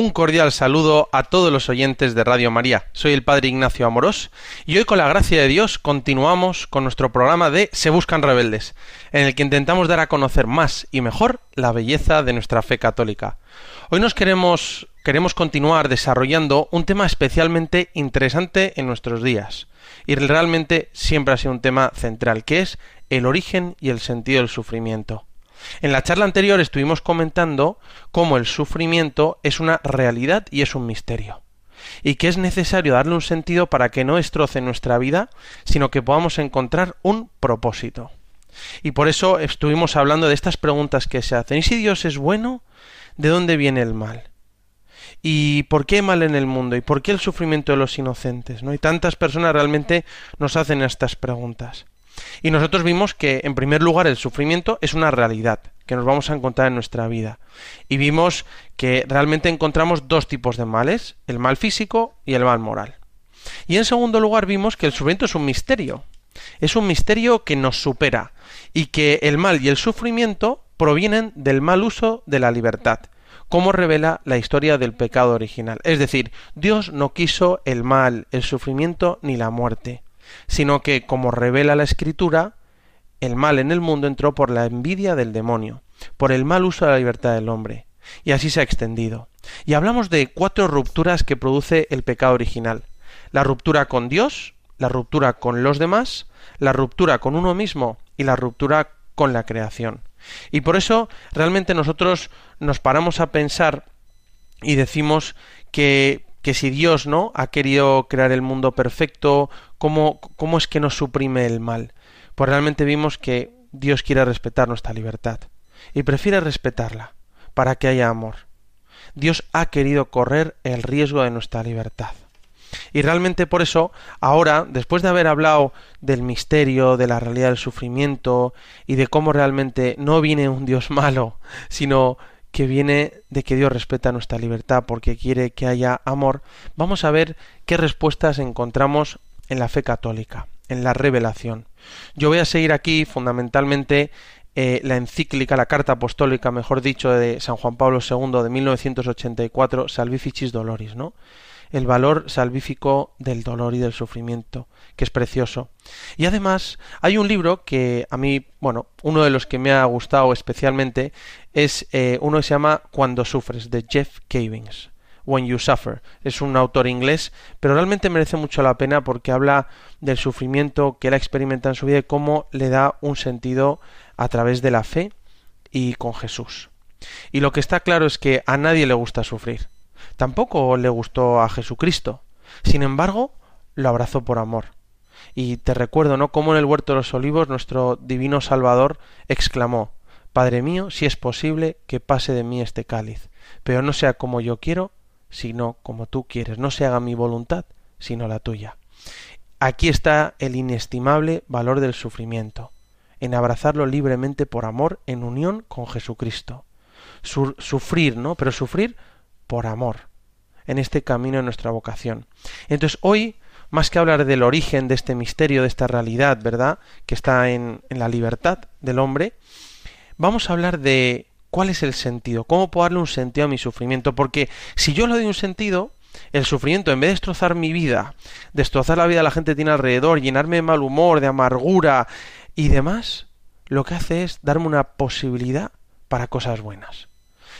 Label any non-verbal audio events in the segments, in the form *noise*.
Un cordial saludo a todos los oyentes de Radio María. Soy el Padre Ignacio Amorós y hoy con la gracia de Dios continuamos con nuestro programa de Se Buscan Rebeldes, en el que intentamos dar a conocer más y mejor la belleza de nuestra fe católica. Hoy nos queremos, queremos continuar desarrollando un tema especialmente interesante en nuestros días y realmente siempre ha sido un tema central, que es el origen y el sentido del sufrimiento. En la charla anterior estuvimos comentando cómo el sufrimiento es una realidad y es un misterio, y que es necesario darle un sentido para que no destroce nuestra vida, sino que podamos encontrar un propósito. Y por eso estuvimos hablando de estas preguntas que se hacen. ¿Y si Dios es bueno? ¿De dónde viene el mal? ¿Y por qué mal en el mundo? ¿Y por qué el sufrimiento de los inocentes? ¿No? Y tantas personas realmente nos hacen estas preguntas. Y nosotros vimos que, en primer lugar, el sufrimiento es una realidad que nos vamos a encontrar en nuestra vida. Y vimos que realmente encontramos dos tipos de males, el mal físico y el mal moral. Y en segundo lugar vimos que el sufrimiento es un misterio. Es un misterio que nos supera y que el mal y el sufrimiento provienen del mal uso de la libertad, como revela la historia del pecado original. Es decir, Dios no quiso el mal, el sufrimiento ni la muerte sino que, como revela la Escritura, el mal en el mundo entró por la envidia del demonio, por el mal uso de la libertad del hombre, y así se ha extendido. Y hablamos de cuatro rupturas que produce el pecado original. La ruptura con Dios, la ruptura con los demás, la ruptura con uno mismo y la ruptura con la creación. Y por eso realmente nosotros nos paramos a pensar y decimos que que si Dios no ha querido crear el mundo perfecto, ¿cómo, cómo es que nos suprime el mal? Pues realmente vimos que Dios quiere respetar nuestra libertad y prefiere respetarla para que haya amor. Dios ha querido correr el riesgo de nuestra libertad. Y realmente por eso, ahora, después de haber hablado del misterio, de la realidad del sufrimiento y de cómo realmente no viene un Dios *laughs* malo, sino que viene de que Dios respeta nuestra libertad porque quiere que haya amor, vamos a ver qué respuestas encontramos en la fe católica, en la revelación. Yo voy a seguir aquí fundamentalmente eh, la encíclica, la carta apostólica, mejor dicho, de San Juan Pablo II de 1984, Salvificis Doloris, ¿no? El valor salvífico del dolor y del sufrimiento, que es precioso. Y además hay un libro que a mí, bueno, uno de los que me ha gustado especialmente es eh, uno que se llama Cuando sufres, de Jeff Cavings. When You Suffer. Es un autor inglés, pero realmente merece mucho la pena porque habla del sufrimiento que él experimenta en su vida y cómo le da un sentido a través de la fe y con Jesús. Y lo que está claro es que a nadie le gusta sufrir tampoco le gustó a Jesucristo. Sin embargo, lo abrazó por amor. Y te recuerdo, ¿no? Como en el huerto de los olivos nuestro divino Salvador exclamó Padre mío, si es posible, que pase de mí este cáliz, pero no sea como yo quiero, sino como tú quieres, no se haga mi voluntad, sino la tuya. Aquí está el inestimable valor del sufrimiento, en abrazarlo libremente por amor en unión con Jesucristo. sufrir, ¿no? Pero sufrir por amor, en este camino de nuestra vocación. Entonces hoy, más que hablar del origen de este misterio, de esta realidad, ¿verdad?, que está en, en la libertad del hombre, vamos a hablar de cuál es el sentido, cómo puedo darle un sentido a mi sufrimiento, porque si yo le doy un sentido, el sufrimiento, en vez de destrozar mi vida, destrozar la vida de la gente que tiene alrededor, llenarme de mal humor, de amargura y demás, lo que hace es darme una posibilidad para cosas buenas.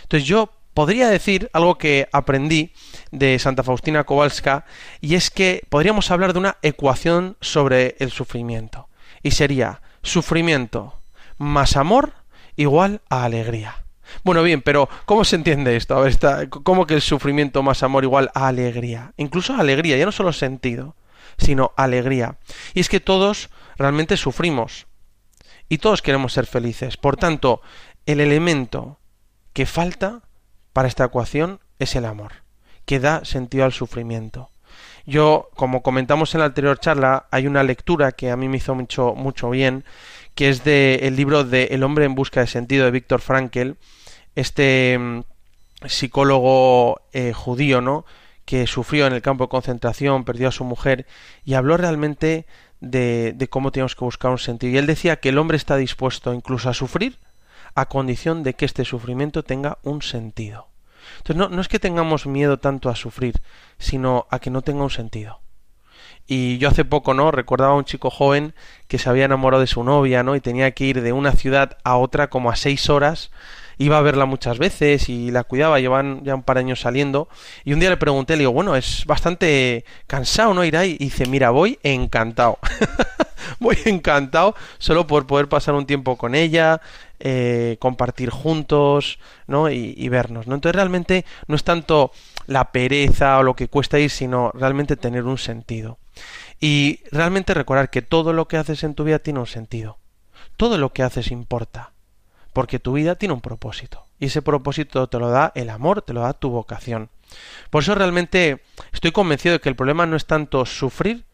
Entonces yo podría decir algo que aprendí de Santa Faustina Kowalska y es que podríamos hablar de una ecuación sobre el sufrimiento y sería sufrimiento más amor igual a alegría. Bueno, bien, pero ¿cómo se entiende esto? A está, ¿cómo que el sufrimiento más amor igual a alegría? Incluso alegría, ya no solo sentido, sino alegría. Y es que todos realmente sufrimos y todos queremos ser felices. Por tanto, el elemento que falta para esta ecuación es el amor, que da sentido al sufrimiento. Yo, como comentamos en la anterior charla, hay una lectura que a mí me hizo mucho, mucho bien, que es del el libro de El hombre en busca de sentido de Víctor Frankel, este mm, psicólogo eh, judío, ¿no? que sufrió en el campo de concentración, perdió a su mujer y habló realmente de, de cómo tenemos que buscar un sentido. Y él decía que el hombre está dispuesto incluso a sufrir a condición de que este sufrimiento tenga un sentido. Entonces no, no es que tengamos miedo tanto a sufrir, sino a que no tenga un sentido. Y yo hace poco, ¿no? Recordaba a un chico joven que se había enamorado de su novia, ¿no? Y tenía que ir de una ciudad a otra como a seis horas. Iba a verla muchas veces y la cuidaba, llevan ya un par de años saliendo. Y un día le pregunté, le digo, bueno, es bastante cansado, ¿no? Ir ahí. Y dice, mira, voy encantado. *laughs* voy encantado solo por poder pasar un tiempo con ella, eh, compartir juntos, ¿no? Y, vernos, ¿no? Entonces realmente no es tanto la pereza o lo que cuesta ir, sino realmente tener un sentido. Y realmente recordar que todo lo que haces en tu vida tiene un sentido. Todo lo que haces importa. Porque tu vida tiene un propósito. Y ese propósito te lo da el amor, te lo da tu vocación. Por eso realmente estoy convencido de que el problema no es tanto sufrir,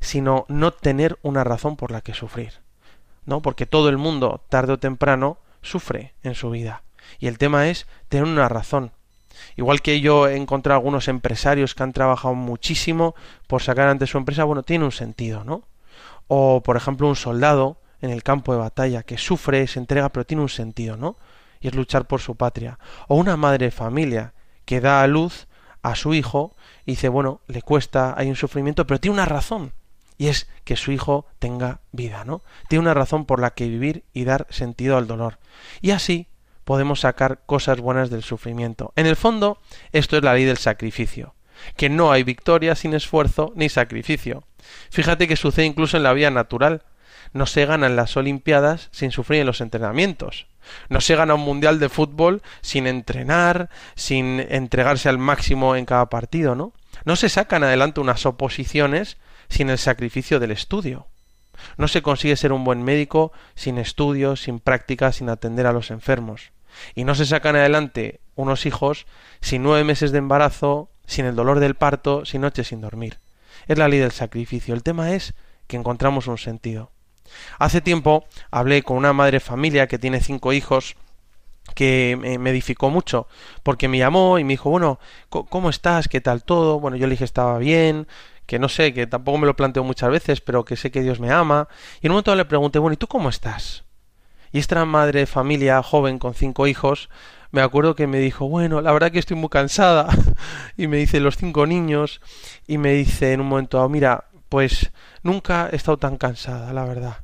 sino no tener una razón por la que sufrir. ¿No? Porque todo el mundo, tarde o temprano, sufre en su vida. Y el tema es tener una razón. Igual que yo he encontrado algunos empresarios que han trabajado muchísimo por sacar ante su empresa, bueno, tiene un sentido, ¿no? O, por ejemplo, un soldado en el campo de batalla que sufre, se entrega, pero tiene un sentido, ¿no? Y es luchar por su patria. O una madre de familia que da a luz a su hijo y dice, bueno, le cuesta, hay un sufrimiento, pero tiene una razón y es que su hijo tenga vida, ¿no? Tiene una razón por la que vivir y dar sentido al dolor. Y así podemos sacar cosas buenas del sufrimiento. En el fondo, esto es la ley del sacrificio, que no hay victoria sin esfuerzo ni sacrificio. Fíjate que sucede incluso en la vida natural. No se ganan las Olimpiadas sin sufrir en los entrenamientos. No se gana un mundial de fútbol sin entrenar, sin entregarse al máximo en cada partido, ¿no? No se sacan adelante unas oposiciones sin el sacrificio del estudio. No se consigue ser un buen médico sin estudios, sin práctica, sin atender a los enfermos. Y no se sacan adelante unos hijos sin nueve meses de embarazo, sin el dolor del parto, sin noches sin dormir. Es la ley del sacrificio. El tema es que encontramos un sentido. Hace tiempo hablé con una madre familia que tiene cinco hijos que me edificó mucho, porque me llamó y me dijo, bueno, ¿cómo estás? ¿Qué tal todo? Bueno, yo le dije estaba bien, que no sé, que tampoco me lo planteo muchas veces, pero que sé que Dios me ama. Y en un momento le pregunté, bueno, ¿y tú cómo estás? Y esta madre de familia joven con cinco hijos, me acuerdo que me dijo, bueno, la verdad que estoy muy cansada. *laughs* y me dice los cinco niños, y me dice en un momento, mira, pues nunca he estado tan cansada, la verdad.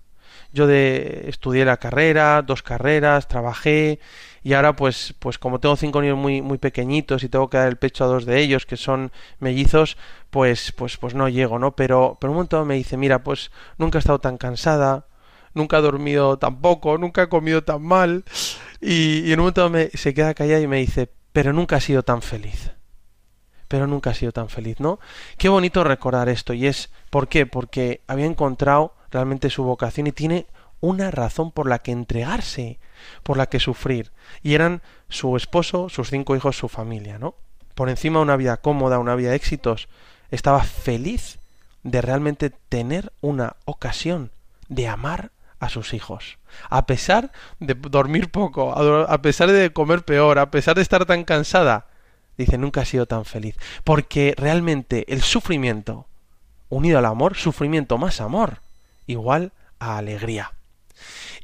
Yo de estudié la carrera, dos carreras, trabajé y ahora pues pues como tengo cinco niños muy muy pequeñitos y tengo que dar el pecho a dos de ellos que son mellizos, pues pues pues no llego, ¿no? Pero pero un momento me dice, "Mira, pues nunca he estado tan cansada, nunca he dormido tan poco, nunca he comido tan mal." Y, en un momento me, se queda callada y me dice, "Pero nunca he sido tan feliz." pero nunca ha sido tan feliz, ¿no? Qué bonito recordar esto y es ¿por qué? Porque había encontrado realmente su vocación y tiene una razón por la que entregarse, por la que sufrir. Y eran su esposo, sus cinco hijos, su familia, ¿no? Por encima de una vida cómoda, una vida de éxitos, estaba feliz de realmente tener una ocasión de amar a sus hijos. A pesar de dormir poco, a pesar de comer peor, a pesar de estar tan cansada, dice, nunca ha sido tan feliz. Porque realmente el sufrimiento, unido al amor, sufrimiento más amor, igual a alegría.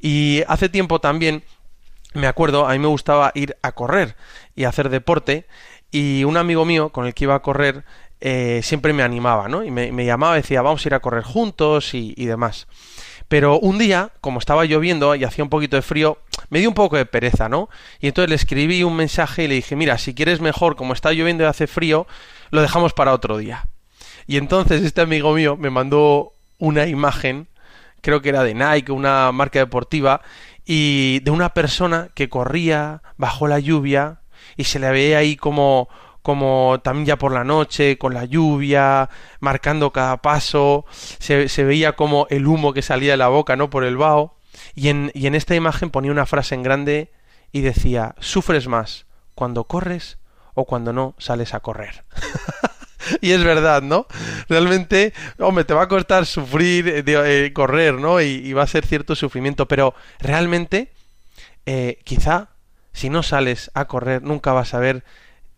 Y hace tiempo también, me acuerdo, a mí me gustaba ir a correr y hacer deporte, y un amigo mío con el que iba a correr eh, siempre me animaba, ¿no? Y me, llamaba decía, vamos a ir a correr juntos y, y demás. Pero un día, como estaba lloviendo y hacía un poquito de frío, me dio un poco de pereza, ¿no? Y entonces le escribí un mensaje y le dije, mira, si quieres mejor, como está lloviendo y hace frío, lo dejamos para otro día. Y entonces este amigo mío me mandó una imagen, creo que era de Nike, una marca deportiva, y de una persona que corría bajo la lluvia y se le veía ahí como como también ya por la noche, con la lluvia, marcando cada paso, se, veía como el humo que salía de la boca, ¿no? Por el vaho. Y en, y en esta imagen ponía una frase en grande y decía, sufres más cuando corres o cuando no sales a correr. *laughs* *laughs* y es verdad, ¿no? Realmente, hombre, te va a costar sufrir, eh, eh, correr, ¿no? Y, va a ser cierto sufrimiento, pero realmente, eh, quizá, si no sales a correr, nunca vas a ver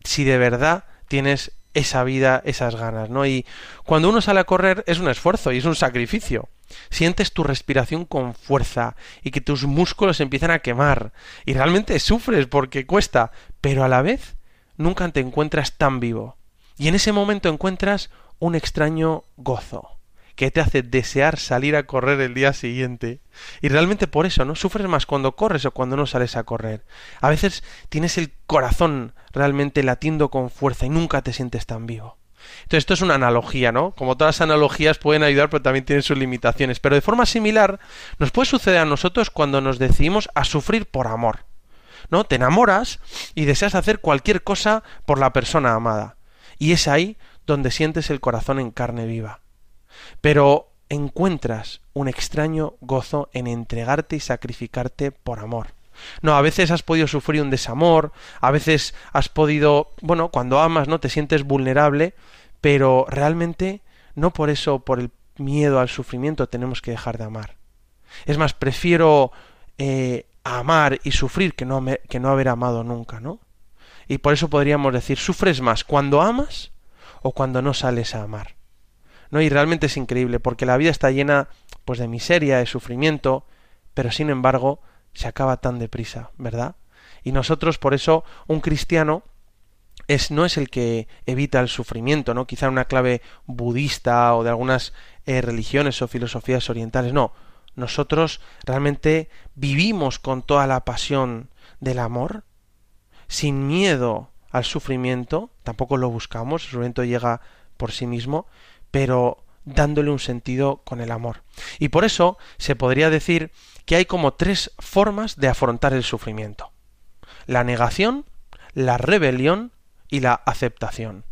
si de verdad tienes esa vida, esas ganas, ¿no? Y cuando uno sale a correr es un esfuerzo y es un sacrificio. Sientes tu respiración con fuerza y que tus músculos empiezan a quemar y realmente sufres porque cuesta, pero a la vez nunca te encuentras tan vivo. Y en ese momento encuentras un extraño gozo que te hace desear salir a correr el día siguiente. Y realmente por eso, ¿no? Sufres más cuando corres o cuando no sales a correr. A veces tienes el corazón realmente latiendo con fuerza y nunca te sientes tan vivo. Entonces esto es una analogía, ¿no? Como todas las analogías pueden ayudar, pero también tienen sus limitaciones. Pero de forma similar nos puede suceder a nosotros cuando nos decidimos a sufrir por amor. ¿No? Te enamoras y deseas hacer cualquier cosa por la persona amada. Y es ahí donde sientes el corazón en carne viva. Pero encuentras un extraño gozo en entregarte y sacrificarte por amor. No, a veces has podido sufrir un desamor, a veces has podido, bueno, cuando amas, ¿no? Te sientes vulnerable, pero realmente no por eso, por el miedo al sufrimiento, tenemos que dejar de amar. Es más, prefiero eh, amar y sufrir que no, que no haber amado nunca, ¿no? Y por eso podríamos decir, ¿sufres más cuando amas o cuando no sales a amar? ¿No? Y realmente es increíble, porque la vida está llena pues de miseria, de sufrimiento, pero sin embargo se acaba tan deprisa, ¿verdad? Y nosotros, por eso, un cristiano es, no es el que evita el sufrimiento, ¿no? Quizá una clave budista o de algunas eh, religiones o filosofías orientales, no. Nosotros realmente vivimos con toda la pasión del amor, sin miedo al sufrimiento, tampoco lo buscamos, el sufrimiento llega por sí mismo, pero dándole un sentido con el amor. Y por eso se podría decir que hay como tres formas de afrontar el sufrimiento. La negación, la rebelión y la aceptación.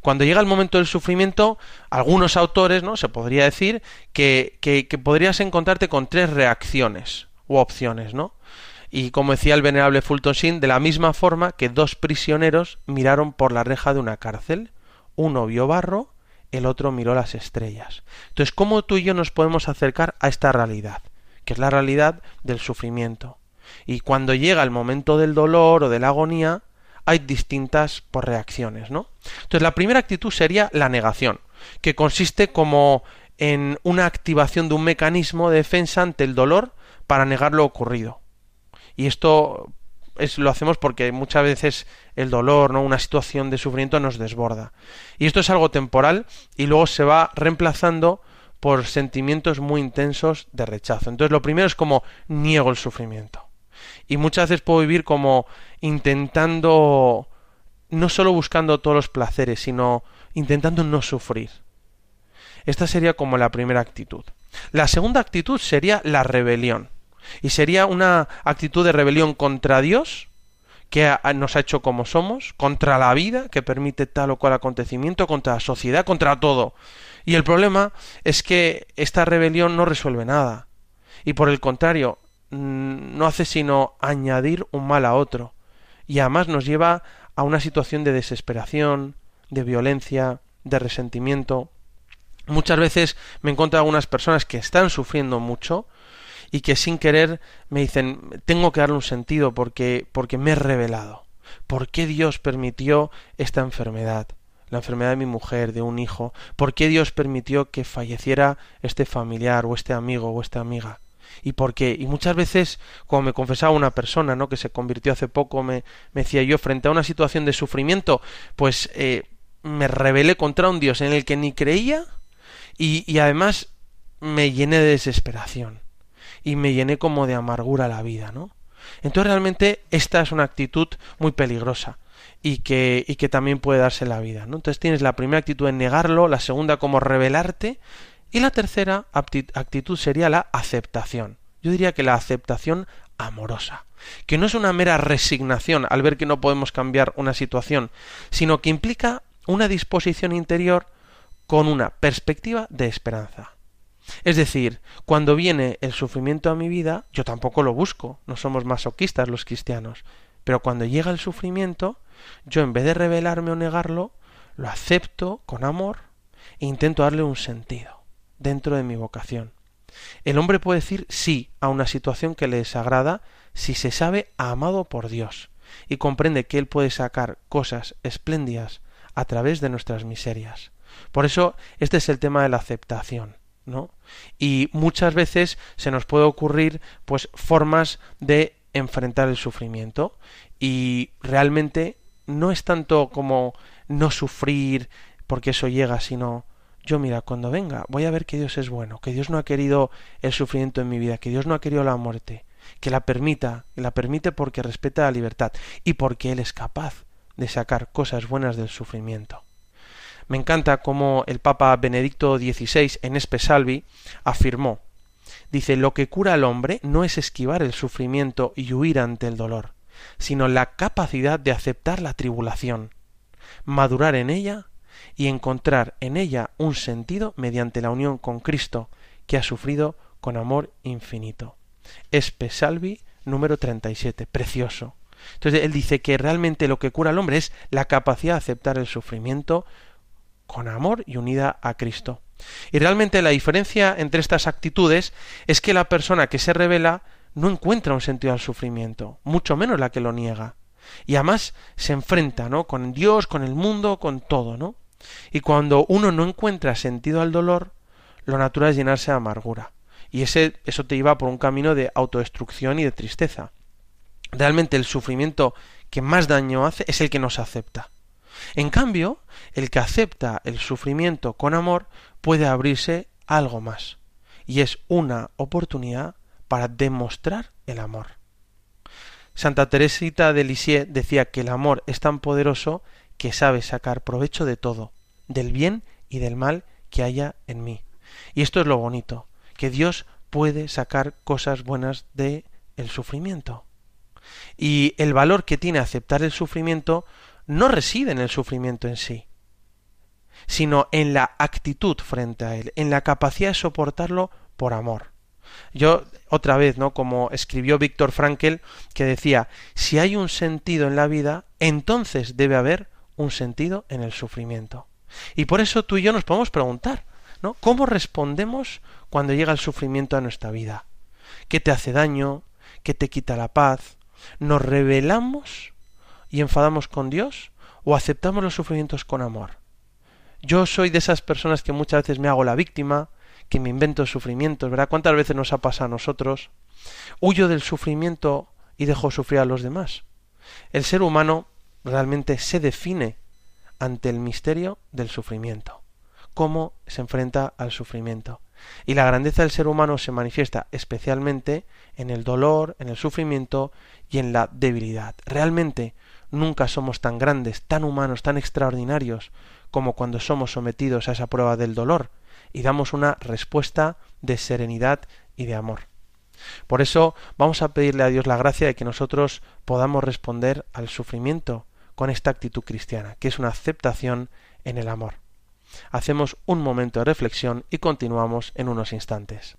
Cuando llega el momento del sufrimiento, algunos autores, ¿no? Se podría decir que, que, que podrías encontrarte con tres reacciones u opciones, ¿no? Y como decía el venerable Fulton Sheen, de la misma forma que dos prisioneros miraron por la reja de una cárcel. Uno vio barro, el otro miró las estrellas. Entonces, ¿cómo tú y yo nos podemos acercar a esta realidad? Que es la realidad del sufrimiento. Y cuando llega el momento del dolor o de la agonía, hay distintas por reacciones, ¿no? Entonces la primera actitud sería la negación, que consiste como en una activación de un mecanismo de defensa ante el dolor para negar lo ocurrido. Y esto es, lo hacemos porque muchas veces el dolor, ¿no? una situación de sufrimiento nos desborda. Y esto es algo temporal y luego se va reemplazando por sentimientos muy intensos de rechazo. Entonces lo primero es como niego el sufrimiento y muchas veces puedo vivir como intentando, no solo buscando todos los placeres, sino intentando no sufrir. Esta sería como la primera actitud. La segunda actitud sería la rebelión. Y sería una actitud de rebelión contra Dios, que nos ha hecho como somos, contra la vida, que permite tal o cual acontecimiento, contra la sociedad, contra todo. Y el problema es que esta rebelión no resuelve nada. Y por el contrario, Mm, no hace sino añadir un mal a otro y además nos lleva a una situación de desesperación, de violencia, de resentimiento. Muchas veces me encuentro algunas personas que están sufriendo mucho y que sin querer me dicen tengo que darle un sentido porque porque me he revelado. ¿Por qué Dios permitió esta enfermedad? La enfermedad de mi mujer, de un hijo. ¿Por qué Dios permitió que falleciera este familiar o este amigo o esta amiga? y por qué. Y muchas veces, como me confesaba una persona, ¿no? que se convirtió hace poco, me, me decía yo, frente a una situación de sufrimiento, pues eh, me rebelé contra un Dios en el que ni creía y, y además me llené de desesperación y me llené como de amargura la vida, ¿no? Entonces realmente esta es una actitud muy peligrosa y que, y que también puede darse la vida, ¿no? Entonces tienes la primera actitud en negarlo, la segunda como rebelarte y la tercera actitud sería la aceptación. Yo diría que la aceptación amorosa, que no es una mera resignación al ver que no podemos cambiar una situación, sino que implica una disposición interior con una perspectiva de esperanza. Es decir, cuando viene el sufrimiento a mi vida, yo tampoco lo busco, no somos masoquistas los cristianos, pero cuando llega el sufrimiento, yo en vez de rebelarme o negarlo, lo acepto con amor e intento darle un sentido dentro de mi vocación. El hombre puede decir sí a una situación que le desagrada si se sabe amado por Dios y comprende que Él puede sacar cosas espléndidas a través de nuestras miserias. Por eso este es el tema de la aceptación, ¿no? Y muchas veces se nos puede ocurrir pues formas de enfrentar el sufrimiento y realmente no es tanto como no sufrir porque eso llega, sino yo mira, cuando venga, voy a ver que Dios es bueno, que Dios no ha querido el sufrimiento en mi vida, que Dios no ha querido la muerte, que la permita, que la permite porque respeta la libertad y porque Él es capaz de sacar cosas buenas del sufrimiento. Me encanta cómo el Papa Benedicto XVI en Espesalvi afirmó Dice, lo que cura al hombre no es esquivar el sufrimiento y huir ante el dolor, sino la capacidad de aceptar la tribulación, madurar en ella y encontrar en ella un sentido mediante la unión con Cristo, que ha sufrido con amor infinito. Espe Salvi número 37, precioso. Entonces él dice que realmente lo que cura al hombre es la capacidad de aceptar el sufrimiento con amor y unida a Cristo. Y realmente la diferencia entre estas actitudes es que la persona que se revela no encuentra un sentido al sufrimiento, mucho menos la que lo niega. Y además se enfrenta, ¿no? Con Dios, con el mundo, con todo, ¿no? Y cuando uno no encuentra sentido al dolor, lo natural es llenarse de amargura. Y ese, eso te lleva por un camino de autodestrucción y de tristeza. Realmente el sufrimiento que más daño hace es el que no se acepta. En cambio, el que acepta el sufrimiento con amor puede abrirse algo más, y es una oportunidad para demostrar el amor. Santa Teresita de Lisieux decía que el amor es tan poderoso que sabe sacar provecho de todo, del bien y del mal que haya en mí. Y esto es lo bonito, que Dios puede sacar cosas buenas de el sufrimiento. Y el valor que tiene aceptar el sufrimiento no reside en el sufrimiento en sí, sino en la actitud frente a él, en la capacidad de soportarlo por amor. Yo, otra vez, ¿no? Como escribió Víctor Frankel, que decía, si hay un sentido en la vida, entonces debe haber un sentido en el sufrimiento. Y por eso tú y yo nos podemos preguntar, ¿no? ¿Cómo respondemos cuando llega el sufrimiento a nuestra vida? ¿Qué te hace daño? ¿Qué te quita la paz? ¿Nos rebelamos y enfadamos con Dios? ¿O aceptamos los sufrimientos con amor? Yo soy de esas personas que muchas veces me hago la víctima, que me invento sufrimientos, ¿verdad? ¿Cuántas veces nos ha pasado a nosotros? Huyo del sufrimiento y dejo sufrir a los demás. El ser humano realmente se define ante el misterio del sufrimiento, cómo se enfrenta al sufrimiento. Y la grandeza del ser humano se manifiesta especialmente en el dolor, en el sufrimiento y en la debilidad. Realmente nunca somos tan grandes, tan humanos, tan extraordinarios como cuando somos sometidos a esa prueba del dolor y damos una respuesta de serenidad y de amor. Por eso vamos a pedirle a Dios la gracia de que nosotros podamos responder al sufrimiento con esta actitud cristiana, que es una aceptación en el amor. Hacemos un momento de reflexión y continuamos en unos instantes.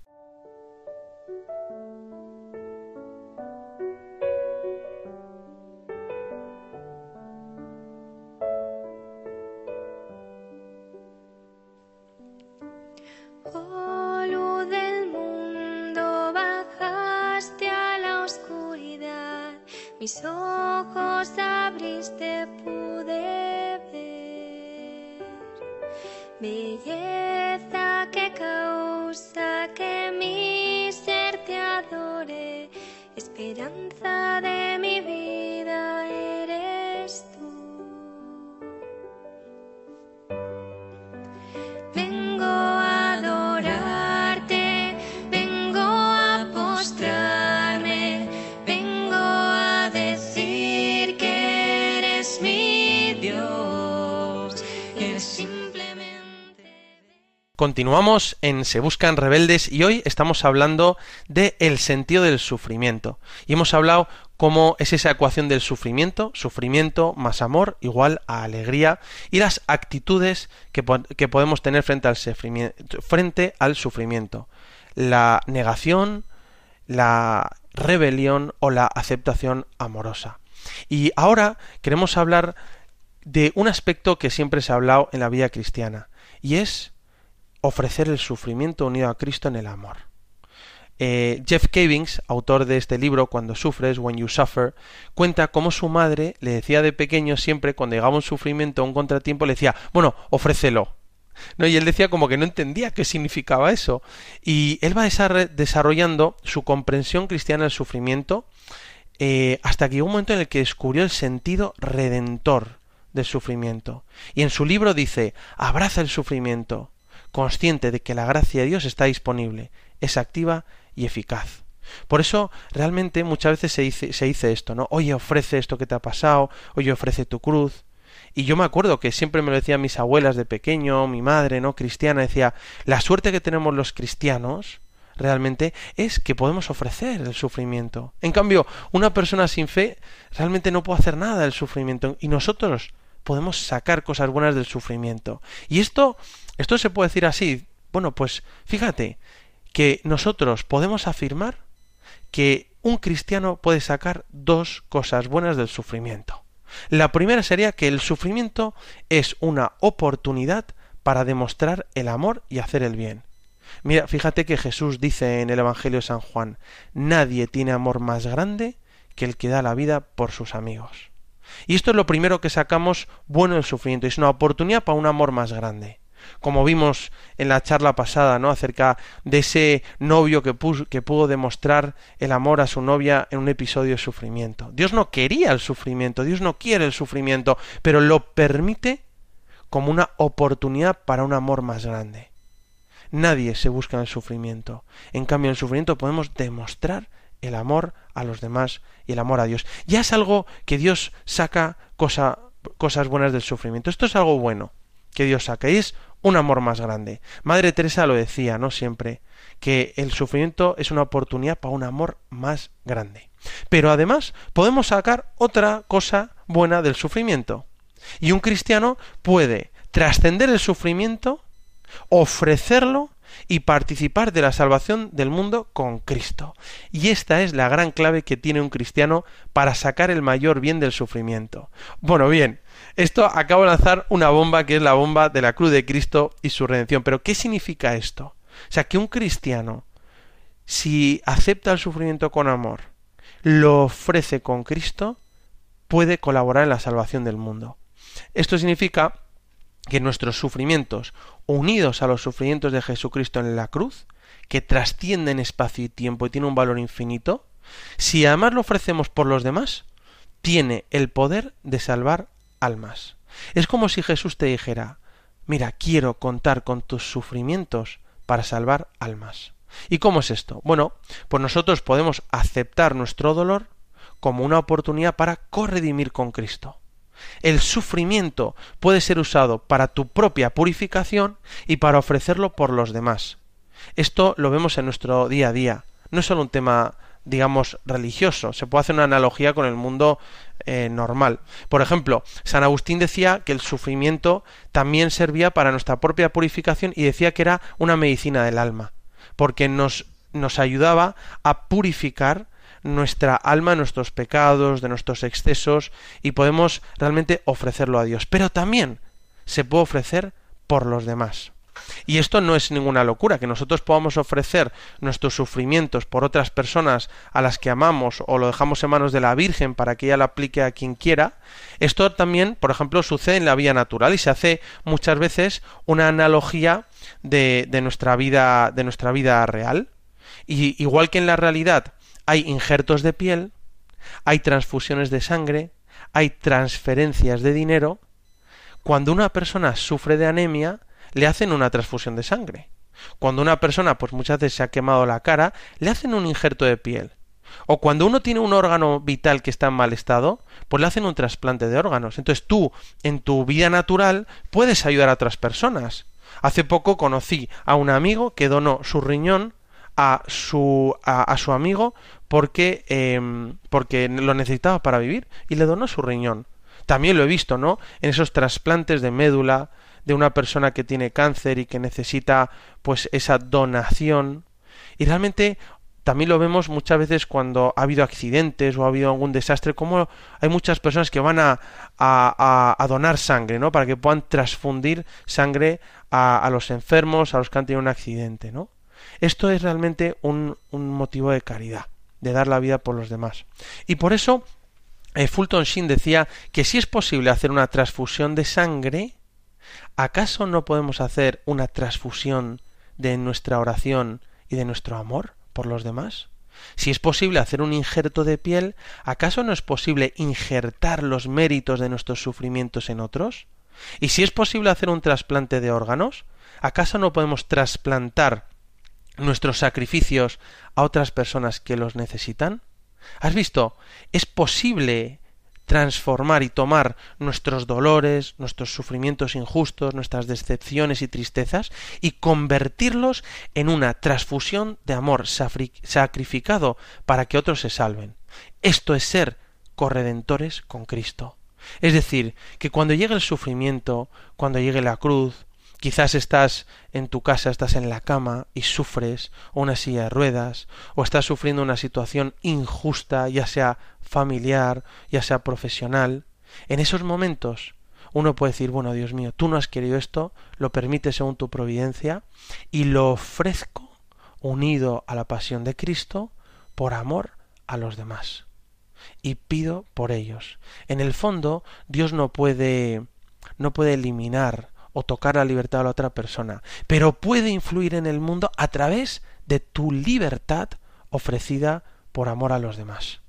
Continuamos en Se Buscan Rebeldes y hoy estamos hablando de el sentido del sufrimiento. Y hemos hablado cómo es esa ecuación del sufrimiento, sufrimiento más amor igual a alegría y las actitudes que, que podemos tener frente al, frente al sufrimiento. La negación, la rebelión o la aceptación amorosa. Y ahora queremos hablar de un aspecto que siempre se ha hablado en la vida cristiana, y es ofrecer el sufrimiento unido a Cristo en el amor. Eh, Jeff Cavings, autor de este libro, Cuando sufres, When You Suffer, cuenta cómo su madre le decía de pequeño siempre, cuando llegaba un sufrimiento un contratiempo, le decía, bueno, ofrécelo. ¿No? Y él decía como que no entendía qué significaba eso. Y él va desarrollando su comprensión cristiana del sufrimiento eh, hasta que llegó un momento en el que descubrió el sentido redentor del sufrimiento. Y en su libro dice, abraza el sufrimiento, consciente de que la gracia de Dios está disponible, es activa y eficaz. Por eso realmente muchas veces se dice, se dice esto, ¿no? Oye, ofrece esto que te ha pasado, oye, ofrece tu cruz. Y yo me acuerdo que siempre me lo decían mis abuelas de pequeño, mi madre, ¿no? Cristiana, decía, la suerte que tenemos los cristianos realmente es que podemos ofrecer el sufrimiento. En cambio, una persona sin fe realmente no puede hacer nada del sufrimiento y nosotros podemos sacar cosas buenas del sufrimiento. Y esto, esto se puede decir así. Bueno, pues fíjate que nosotros podemos afirmar que un cristiano puede sacar dos cosas buenas del sufrimiento. La primera sería que el sufrimiento es una oportunidad para demostrar el amor y hacer el bien. Mira, fíjate que Jesús dice en el Evangelio de San Juan, nadie tiene amor más grande que el que da la vida por sus amigos. Y esto es lo primero que sacamos bueno del sufrimiento, es una oportunidad para un amor más grande. Como vimos en la charla pasada, ¿no? acerca de ese novio que, que pudo demostrar el amor a su novia en un episodio de sufrimiento. Dios no quería el sufrimiento, Dios no quiere el sufrimiento, pero lo permite como una oportunidad para un amor más grande. Nadie se busca en el sufrimiento. En cambio, en el sufrimiento podemos demostrar el amor a los demás y el amor a Dios. Ya es algo que Dios saca cosas buenas del sufrimiento. Esto es algo bueno que Dios saca y es un amor más grande. Madre Teresa lo decía, ¿no? Siempre, que el sufrimiento es una oportunidad para un amor más grande. Pero además podemos sacar otra cosa buena del sufrimiento. Y un cristiano puede trascender el sufrimiento ofrecerlo y participar de la salvación del mundo con Cristo. Y esta es la gran clave que tiene un cristiano para sacar el mayor bien del sufrimiento. Bueno, bien, esto acabo de lanzar una bomba que es la bomba de la cruz de Cristo y su redención. Pero ¿qué significa esto? O sea, que un cristiano, si acepta el sufrimiento con amor, lo ofrece con Cristo, puede colaborar en la salvación del mundo. Esto significa que nuestros sufrimientos, unidos a los sufrimientos de Jesucristo en la cruz, que trascienden espacio y tiempo y tienen un valor infinito, si además lo ofrecemos por los demás, tiene el poder de salvar almas. Es como si Jesús te dijera, mira, quiero contar con tus sufrimientos para salvar almas. ¿Y cómo es esto? Bueno, pues nosotros podemos aceptar nuestro dolor como una oportunidad para corredimir con Cristo. El sufrimiento puede ser usado para tu propia purificación y para ofrecerlo por los demás. Esto lo vemos en nuestro día a día. No es solo un tema digamos, religioso. Se puede hacer una analogía con el mundo eh, normal. Por ejemplo, San Agustín decía que el sufrimiento también servía para nuestra propia purificación y decía que era una medicina del alma, porque nos, nos ayudaba a purificar nuestra alma, nuestros pecados, de nuestros excesos y podemos realmente ofrecerlo a Dios. Pero también se puede ofrecer por los demás. Y esto no es ninguna locura, que nosotros podamos ofrecer nuestros sufrimientos por otras personas a las que amamos o lo dejamos en manos de la Virgen para que ella lo aplique a quien quiera. Esto también, por ejemplo, sucede en la vía natural y se hace muchas veces una analogía de, de nuestra vida, de nuestra vida real. Y igual que en la realidad hay injertos de piel, hay transfusiones de sangre, hay transferencias de dinero. Cuando una persona sufre de anemia, le hacen una transfusión de sangre. Cuando una persona, pues muchas veces se ha quemado la cara, le hacen un injerto de piel. O cuando uno tiene un órgano vital que está en mal estado, pues le hacen un trasplante de órganos. Entonces tú, en tu vida natural, puedes ayudar a otras personas. Hace poco conocí a un amigo que donó su riñón a su, a, su amigo porque, em, porque lo necesitaba para vivir y le donó su riñón. También lo he visto, ¿no? En esos trasplantes de médula de una persona que tiene cáncer y que necesita pues esa donación. Y realmente También lo vemos muchas veces cuando ha habido accidentes o ha habido algún desastre, como hay muchas personas que van a, a, a donar sangre, ¿no? Para que puedan transfundir sangre a, los enfermos, a los que han tenido un accidente, ¿no? Esto es realmente un, un motivo de caridad, de dar la vida por los demás. Y por eso eh, Fulton Sheen decía que si es posible hacer una transfusión de sangre, ¿acaso no podemos hacer una transfusión de nuestra oración y de nuestro amor por los demás? Si es posible hacer un injerto de piel, ¿acaso no es posible injertar los méritos de nuestros sufrimientos en otros? Y si es posible hacer un trasplante de órganos, ¿acaso no podemos trasplantar nuestros sacrificios a otras personas que los necesitan? ¿Has visto? Es posible transformar y tomar nuestros dolores, nuestros sufrimientos injustos, nuestras decepciones y tristezas y convertirlos en una transfusión de amor sacrificado para que otros se salven. Esto es ser corredentores con Cristo. Es decir, que cuando llegue el sufrimiento, cuando llegue la cruz, Quizás estás en tu casa, estás en la cama y sufres o una silla de ruedas, o estás sufriendo una situación injusta, ya sea familiar, ya sea profesional. En esos momentos uno puede decir, bueno, Dios mío, tú no has querido esto, lo permites según tu providencia, y lo ofrezco unido a la pasión de Cristo por amor a los demás. Y pido por ellos. En el fondo, Dios no puede no puede eliminar o tocar la libertad de la otra persona, pero puede influir en el mundo a través de tu libertad ofrecida por amor a los demás.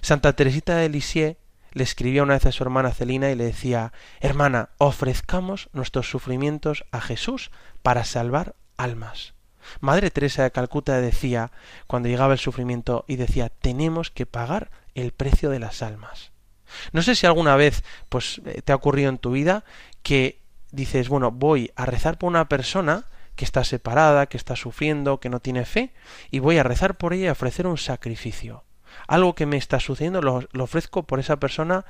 Santa Teresita de Lisieux le escribía una vez a su hermana Celina y le decía Hermana, ofrezcamos nuestros sufrimientos a Jesús para salvar almas. Madre Teresa de Calcuta decía, cuando llegaba el sufrimiento, y decía tenemos que pagar el precio de las almas. No sé si alguna vez pues eh, te ha ocurrido en tu vida que dices, bueno, voy a rezar por una persona que está separada, que está sufriendo, que no tiene fe, y voy a rezar por ella y ofrecer un sacrificio. Algo que me está sucediendo lo, lo ofrezco por esa persona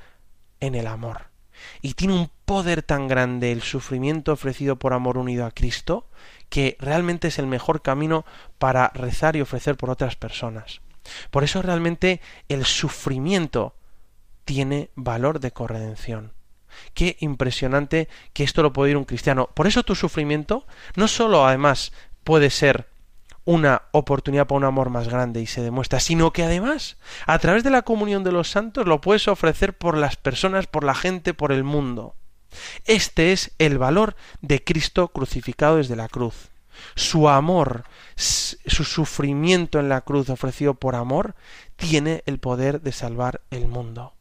en el amor. Y tiene un poder tan grande el sufrimiento ofrecido por amor unido a Cristo, que realmente es el mejor camino para rezar y ofrecer por otras personas. Por eso realmente el sufrimiento tiene valor de corredención. Qué impresionante que esto lo puede ir un cristiano. Por eso tu sufrimiento no solo además puede ser una oportunidad para un amor más grande y se demuestra, sino que además, a través de la comunión de los santos, lo puedes ofrecer por las personas, por la gente, por el mundo. Este es el valor de Cristo crucificado desde la cruz. Su amor, su sufrimiento en la cruz ofrecido por amor, tiene el poder de salvar el mundo.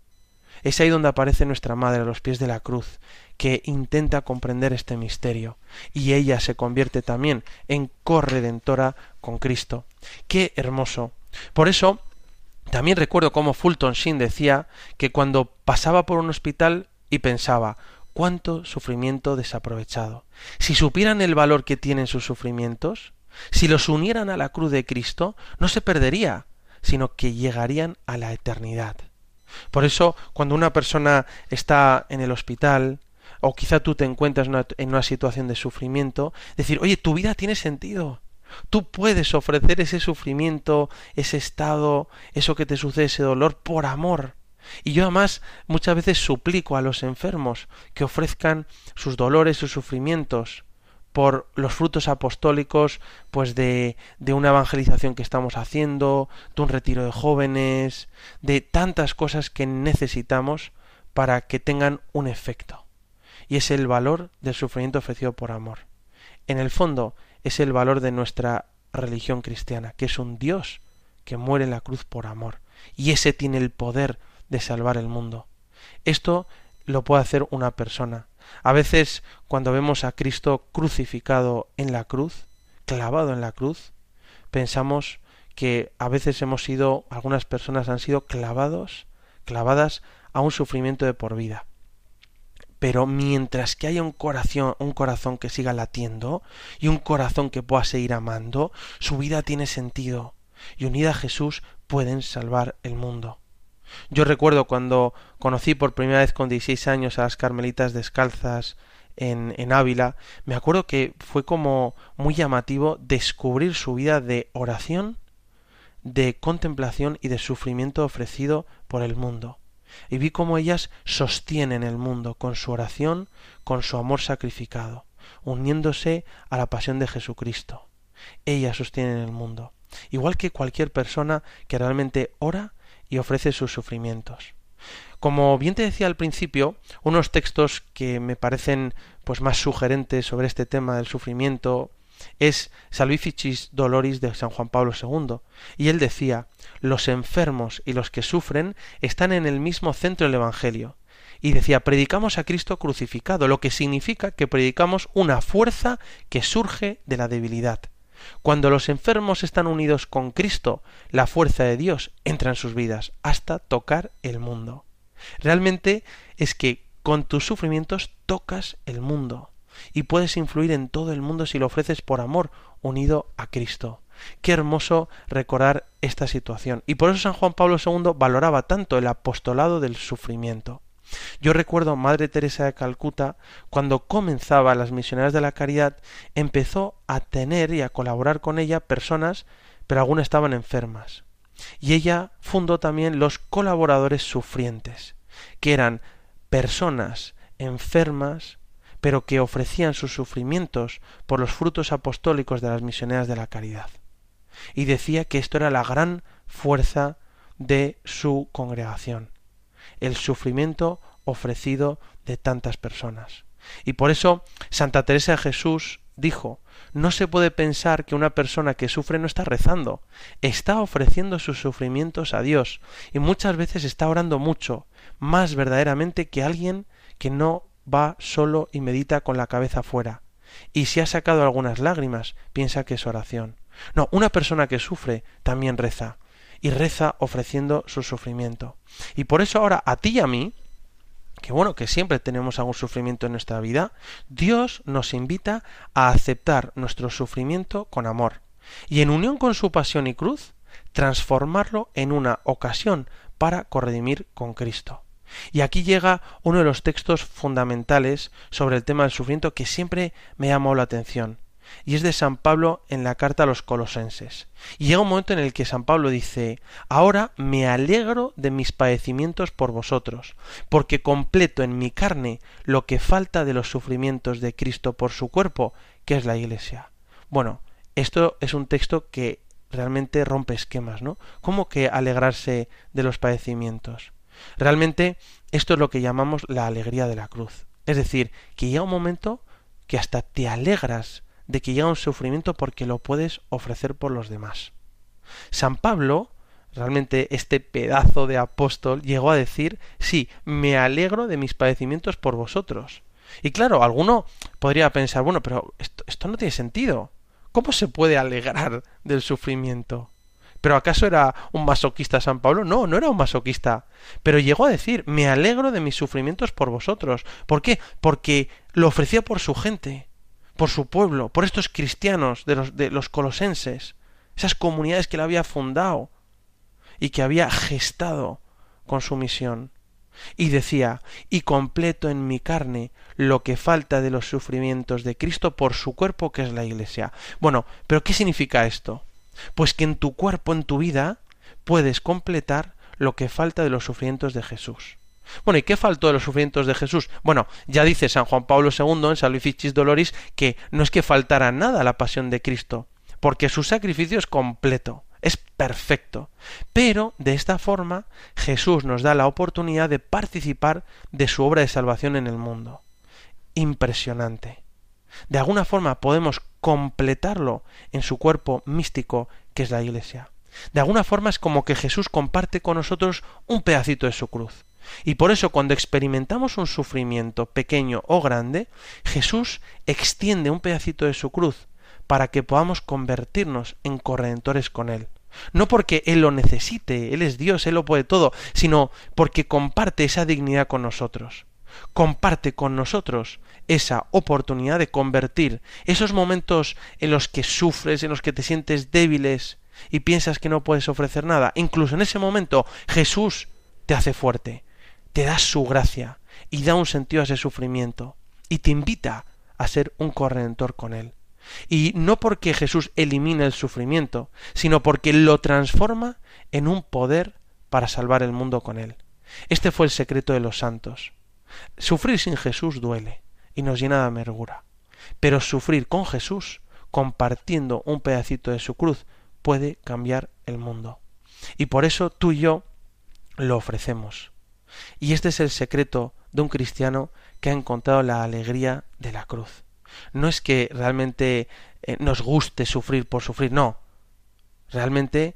Es ahí donde aparece nuestra Madre a los pies de la cruz, que intenta comprender este misterio, y ella se convierte también en corredentora con Cristo. ¡Qué hermoso! Por eso, también recuerdo cómo Fulton Sheen decía que cuando pasaba por un hospital y pensaba, cuánto sufrimiento desaprovechado. Si supieran el valor que tienen sus sufrimientos, si los unieran a la cruz de Cristo, no se perdería, sino que llegarían a la eternidad. Por eso, cuando una persona está en el hospital, o quizá tú te encuentras en una situación de sufrimiento, decir, oye, tu vida tiene sentido. Tú puedes ofrecer ese sufrimiento, ese estado, eso que te sucede, ese dolor, por amor. Y yo además muchas veces suplico a los enfermos que ofrezcan sus dolores, sus sufrimientos, por los frutos apostólicos pues de, de una evangelización que estamos haciendo, de un retiro de jóvenes, de tantas cosas que necesitamos para que tengan un efecto. Y es el valor del sufrimiento ofrecido por amor. En el fondo es el valor de nuestra religión cristiana, que es un Dios que muere en la cruz por amor. Y ese tiene el poder de salvar el mundo. Esto lo puede hacer una persona, a veces cuando vemos a Cristo crucificado en la cruz, clavado en la cruz, pensamos que a veces hemos sido, algunas personas han sido clavados, clavadas a un sufrimiento de por vida. Pero mientras que haya un corazón, un corazón que siga latiendo y un corazón que pueda seguir amando, su vida tiene sentido y unida a Jesús pueden salvar el mundo. Yo recuerdo cuando conocí por primera vez con 16 años a las carmelitas descalzas en, en Ávila, me acuerdo que fue como muy llamativo descubrir su vida de oración, de contemplación y de sufrimiento ofrecido por el mundo. Y vi cómo ellas sostienen el mundo con su oración, con su amor sacrificado, uniéndose a la pasión de Jesucristo. Ellas sostienen el mundo, igual que cualquier persona que realmente ora y ofrece sus sufrimientos. Como bien te decía al principio, unos textos que me parecen pues más sugerentes sobre este tema del sufrimiento es Salvificis Doloris de San Juan Pablo II, y él decía los enfermos y los que sufren están en el mismo centro del Evangelio. Y decía, predicamos a Cristo crucificado, lo que significa que predicamos una fuerza que surge de la debilidad. Cuando los enfermos están unidos con Cristo, la fuerza de Dios entra en sus vidas hasta tocar el mundo. Realmente es que con tus sufrimientos tocas el mundo y puedes influir en todo el mundo si lo ofreces por amor unido a Cristo. Qué hermoso recordar esta situación. Y por eso San Juan Pablo II valoraba tanto el apostolado del sufrimiento. Yo recuerdo Madre Teresa de Calcuta, cuando comenzaba las misioneras de la caridad, empezó a tener y a colaborar con ella personas, pero algunas estaban enfermas. Y ella fundó también los colaboradores sufrientes, que eran personas enfermas, pero que ofrecían sus sufrimientos por los frutos apostólicos de las misioneras de la caridad. Y decía que esto era la gran fuerza de su congregación, el sufrimiento ofrecido de tantas personas. Y por eso Santa Teresa de Jesús dijo no se puede pensar que una persona que sufre no está rezando, está ofreciendo sus sufrimientos a Dios y muchas veces está orando mucho, más verdaderamente que alguien que no va solo y medita con la cabeza fuera. Y si ha sacado algunas lágrimas, piensa que es oración. No, una persona que sufre también reza, y reza ofreciendo su sufrimiento. Y por eso ahora a ti y a mí, que bueno, que siempre tenemos algún sufrimiento en nuestra vida, Dios nos invita a aceptar nuestro sufrimiento con amor y en unión con su pasión y cruz, transformarlo en una ocasión para corredimir con Cristo. Y aquí llega uno de los textos fundamentales sobre el tema del sufrimiento que siempre me llamó la atención y es de San Pablo en la carta a los colosenses. Y llega un momento en el que San Pablo dice Ahora me alegro de mis padecimientos por vosotros, porque completo en mi carne lo que falta de los sufrimientos de Cristo por su cuerpo, que es la Iglesia. Bueno, esto es un texto que realmente rompe esquemas, ¿no? ¿Cómo que alegrarse de los padecimientos? Realmente esto es lo que llamamos la alegría de la cruz. Es decir, que llega un momento que hasta te alegras de que llega un sufrimiento porque lo puedes ofrecer por los demás. San Pablo, realmente este pedazo de apóstol, llegó a decir, sí, me alegro de mis padecimientos por vosotros. Y claro, alguno podría pensar, bueno, pero esto, no tiene sentido. ¿Cómo se puede alegrar *laughs* del sufrimiento? ¿Pero acaso era un masoquista San Pablo? No, no era un masoquista. Pero llegó a decir, me alegro de mis sufrimientos por vosotros. ¿Por qué? Porque lo ofrecía por su gente por su pueblo, por estos cristianos de los, de los colosenses, esas comunidades que él había fundado y que había gestado con su misión. Y decía, y completo en mi carne lo que falta de los sufrimientos de Cristo por su cuerpo que es la Iglesia. Bueno, pero ¿qué significa esto? Pues que en tu cuerpo, en tu vida, puedes completar lo que falta de los sufrimientos de Jesús. Bueno, ¿y qué faltó de los sufrimientos de Jesús? Bueno, ya dice San Juan Pablo II en Salvificis Doloris que no es que faltara nada a la pasión de Cristo, porque su sacrificio es completo, es perfecto. Pero de esta forma Jesús nos da la oportunidad de participar de su obra de salvación en el mundo. Impresionante. De alguna forma podemos completarlo en su cuerpo místico que es la Iglesia. De alguna forma es como que Jesús comparte con nosotros un pedacito de su cruz. Y por eso cuando experimentamos un sufrimiento pequeño o grande, Jesús extiende un pedacito de su cruz para que podamos convertirnos en corredentores con Él. No porque Él lo necesite, Él es Dios, Él lo puede todo, sino porque comparte esa dignidad con nosotros. Comparte con nosotros esa oportunidad de convertir esos momentos en los que sufres, en los que te sientes débiles y piensas que no puedes ofrecer nada. Incluso en ese momento Jesús te hace fuerte, te da su gracia y da un sentido a ese sufrimiento y te invita a ser un corredentor con él. Y no porque Jesús elimine el sufrimiento, sino porque lo transforma en un poder para salvar el mundo con él. Este fue el secreto de los santos. Sufrir sin Jesús duele y nos llena de amargura. Pero sufrir con Jesús, compartiendo un pedacito de su cruz, puede cambiar el mundo. Y por eso tú y yo lo ofrecemos. Y este es el secreto de un cristiano que ha encontrado la alegría de la cruz. No es que realmente eh, nos guste sufrir por sufrir, no. Realmente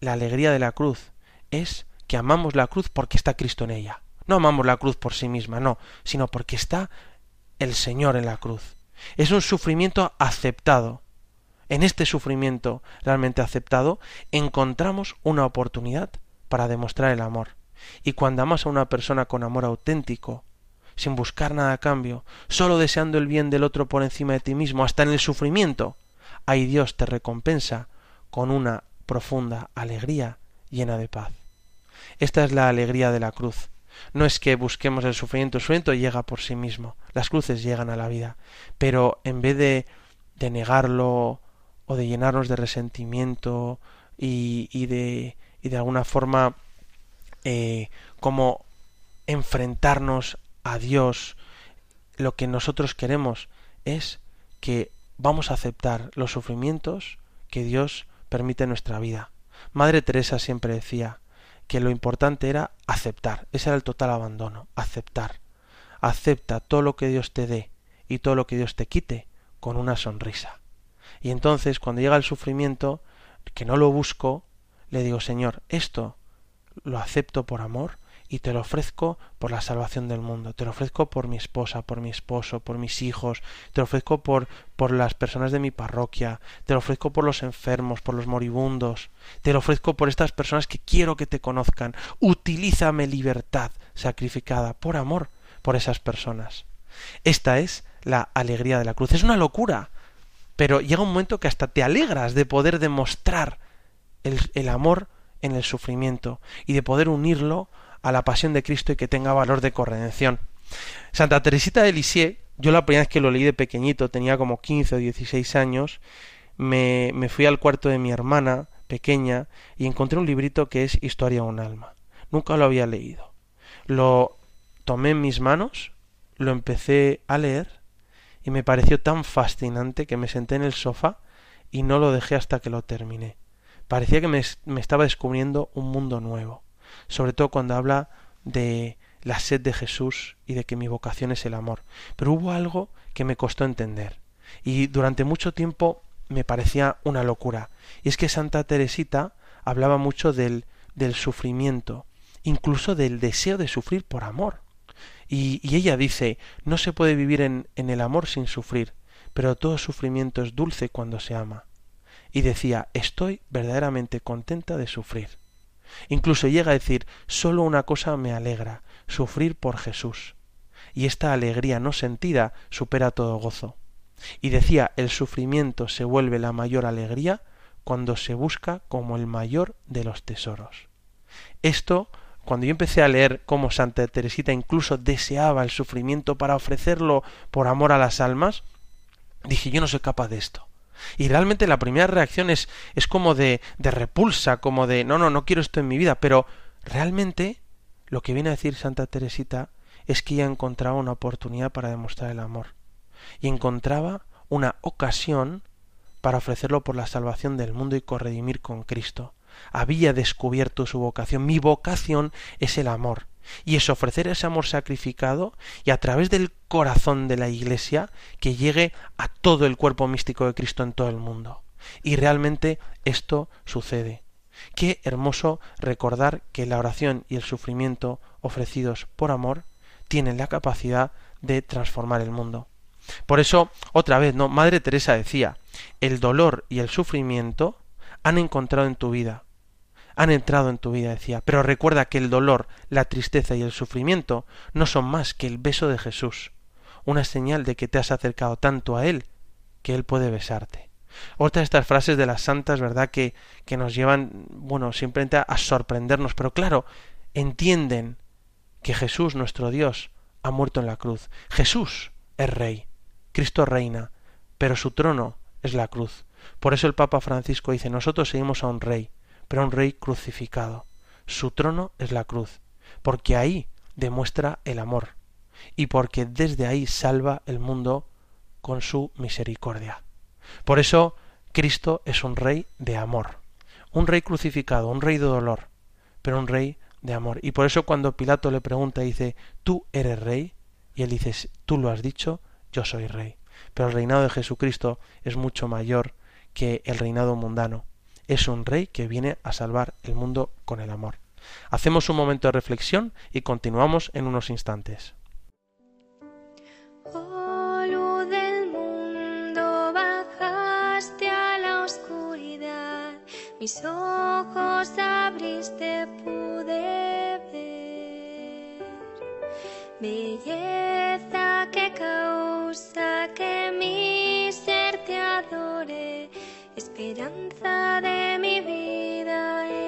la alegría de la cruz es que amamos la cruz porque está Cristo en ella. No amamos la cruz por sí misma, no, sino porque está el Señor en la cruz. Es un sufrimiento aceptado. En este sufrimiento realmente aceptado encontramos una oportunidad para demostrar el amor. Y cuando amas a una persona con amor auténtico, sin buscar nada a cambio, solo deseando el bien del otro por encima de ti mismo, hasta en el sufrimiento, ahí Dios te recompensa con una profunda alegría llena de paz. Esta es la alegría de la cruz. No es que busquemos el sufrimiento, el sufrimiento llega por sí mismo, las cruces llegan a la vida, pero en vez de, de negarlo o de llenarnos de resentimiento y, y de, y de alguna forma eh, como enfrentarnos a Dios, lo que nosotros queremos es que vamos a aceptar los sufrimientos que Dios permite en nuestra vida. Madre Teresa siempre decía que lo importante era aceptar, ese era el total abandono, aceptar. Acepta todo lo que Dios te dé y todo lo que Dios te quite con una sonrisa. Y entonces cuando llega el sufrimiento, que no lo busco, le digo, Señor, esto lo acepto por amor y te lo ofrezco por la salvación del mundo, te lo ofrezco por mi esposa, por mi esposo, por mis hijos, te lo ofrezco por, por las personas de mi parroquia, te lo ofrezco por los enfermos, por los moribundos, te lo ofrezco por estas personas que quiero que te conozcan. Utilízame libertad sacrificada por amor por esas personas. Esta es la alegría de la cruz. Es una locura, pero llega un momento que hasta te alegras de poder demostrar el, el amor en el sufrimiento y de poder unirlo a la pasión de Cristo y que tenga valor de corredención. Santa Teresita de Lisieux, yo la primera vez que lo leí de pequeñito, tenía como 15 o 16 años, me, me fui al cuarto de mi hermana pequeña y encontré un librito que es Historia de un alma. Nunca lo había leído. Lo tomé en mis manos, lo empecé a leer y me pareció tan fascinante que me senté en el sofá y no lo dejé hasta que lo terminé. Parecía que me, me estaba descubriendo un mundo nuevo sobre todo cuando habla de la sed de Jesús y de que mi vocación es el amor. Pero hubo algo que me costó entender y durante mucho tiempo me parecía una locura. Y es que Santa Teresita hablaba mucho del, del sufrimiento, incluso del deseo de sufrir por amor. Y, y ella dice, no se puede vivir en, en el amor sin sufrir, pero todo sufrimiento es dulce cuando se ama. Y decía, estoy verdaderamente contenta de sufrir. Incluso llega a decir, solo una cosa me alegra, sufrir por Jesús. Y esta alegría no sentida supera todo gozo. Y decía, el sufrimiento se vuelve la mayor alegría cuando se busca como el mayor de los tesoros. Esto, cuando yo empecé a leer cómo Santa Teresita incluso deseaba el sufrimiento para ofrecerlo por amor a las almas, dije, yo no soy capaz de esto. Y realmente la primera reacción es, es como de, de repulsa, como de no, no, no quiero esto en mi vida, pero realmente lo que viene a decir Santa Teresita es que ella encontraba una oportunidad para demostrar el amor y encontraba una ocasión para ofrecerlo por la salvación del mundo y corredimir con Cristo. Había descubierto su vocación. Mi vocación es el amor y es ofrecer ese amor sacrificado y a través del corazón de la Iglesia que llegue a todo el cuerpo místico de Cristo en todo el mundo. Y realmente esto sucede. Qué hermoso recordar que la oración y el sufrimiento ofrecidos por amor tienen la capacidad de transformar el mundo. Por eso, otra vez, no, Madre Teresa decía, el dolor y el sufrimiento han encontrado en tu vida han entrado en tu vida, decía. Pero recuerda que el dolor, la tristeza y el sufrimiento no son más que el beso de Jesús, una señal de que te has acercado tanto a Él que Él puede besarte. Otra de estas frases de las santas, ¿verdad? Que, que nos llevan, bueno, simplemente a, a sorprendernos, pero claro, entienden que Jesús, nuestro Dios, ha muerto en la cruz. Jesús es rey, Cristo reina, pero su trono es la cruz. Por eso el Papa Francisco dice, nosotros seguimos a un rey, pero un rey crucificado. Su trono es la cruz, porque ahí demuestra el amor y porque desde ahí salva el mundo con su misericordia. Por eso Cristo es un rey de amor, un rey crucificado, un rey de dolor, pero un rey de amor. Y por eso cuando Pilato le pregunta, dice, ¿tú eres rey? Y él dice, tú lo has dicho, yo soy rey. Pero el reinado de Jesucristo es mucho mayor que el reinado mundano. Es un rey que viene a salvar el mundo con el amor. Hacemos un momento de reflexión y continuamos en unos instantes. Oh, luz del mundo, bajaste a la oscuridad. Mis ojos abriste, pude ver. Belleza que causa que mi ser te adore. Esperanza de mi vida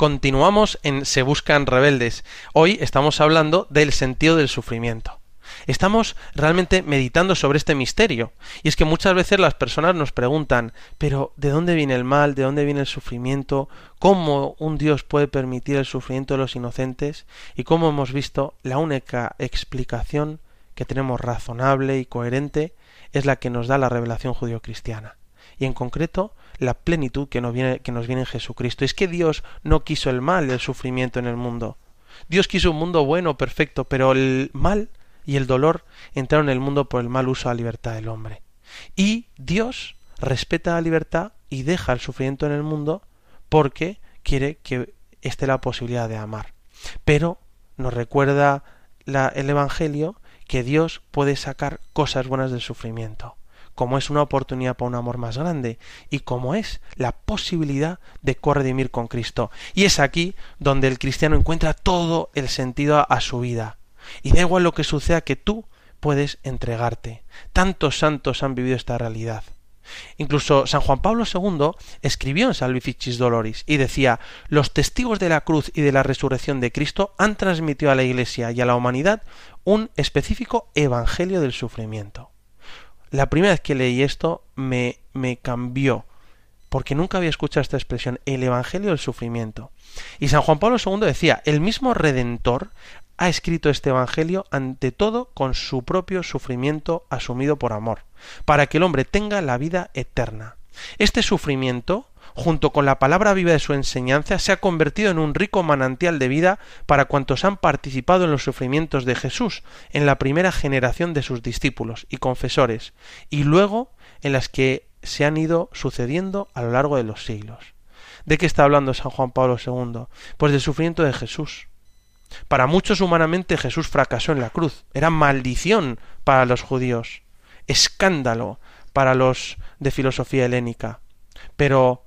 Continuamos en Se Buscan Rebeldes. Hoy estamos hablando del sentido del sufrimiento. Estamos realmente meditando sobre este misterio. Y es que muchas veces las personas nos preguntan, pero ¿de dónde viene el mal? ¿De dónde viene el sufrimiento? ¿Cómo un Dios puede permitir el sufrimiento de los inocentes? Y como hemos visto, la única explicación que tenemos razonable y coherente es la que nos da la revelación judio-cristiana y en concreto la plenitud que nos, viene, que nos viene en Jesucristo. Es que Dios no quiso el mal, el sufrimiento en el mundo. Dios quiso un mundo bueno, perfecto, pero el mal y el dolor entraron en el mundo por el mal uso de la libertad del hombre. Y Dios respeta la libertad y deja el sufrimiento en el mundo porque quiere que esté la posibilidad de amar. Pero nos recuerda la, el Evangelio que Dios puede sacar cosas buenas del sufrimiento como es una oportunidad para un amor más grande y como es la posibilidad de corredimir con Cristo. Y es aquí donde el cristiano encuentra todo el sentido a su vida. Y da igual lo que suceda que tú puedes entregarte. Tantos santos han vivido esta realidad. Incluso San Juan Pablo II escribió en Salvificis Doloris y decía los testigos de la cruz y de la resurrección de Cristo han transmitido a la Iglesia y a la humanidad un específico evangelio del sufrimiento. La primera vez que leí esto me, me cambió, porque nunca había escuchado esta expresión, el Evangelio del Sufrimiento. Y San Juan Pablo II decía, el mismo Redentor ha escrito este Evangelio ante todo con su propio sufrimiento asumido por amor, para que el hombre tenga la vida eterna. Este sufrimiento, junto con la palabra viva de su enseñanza, se ha convertido en un rico manantial de vida para cuantos han participado en los sufrimientos de Jesús, en la primera generación de sus discípulos y confesores, y luego en las que se han ido sucediendo a lo largo de los siglos. ¿De qué está hablando San Juan Pablo II? Pues del sufrimiento de Jesús. Para muchos humanamente Jesús fracasó en la cruz. Era maldición para los judíos, escándalo para los de filosofía helénica. Pero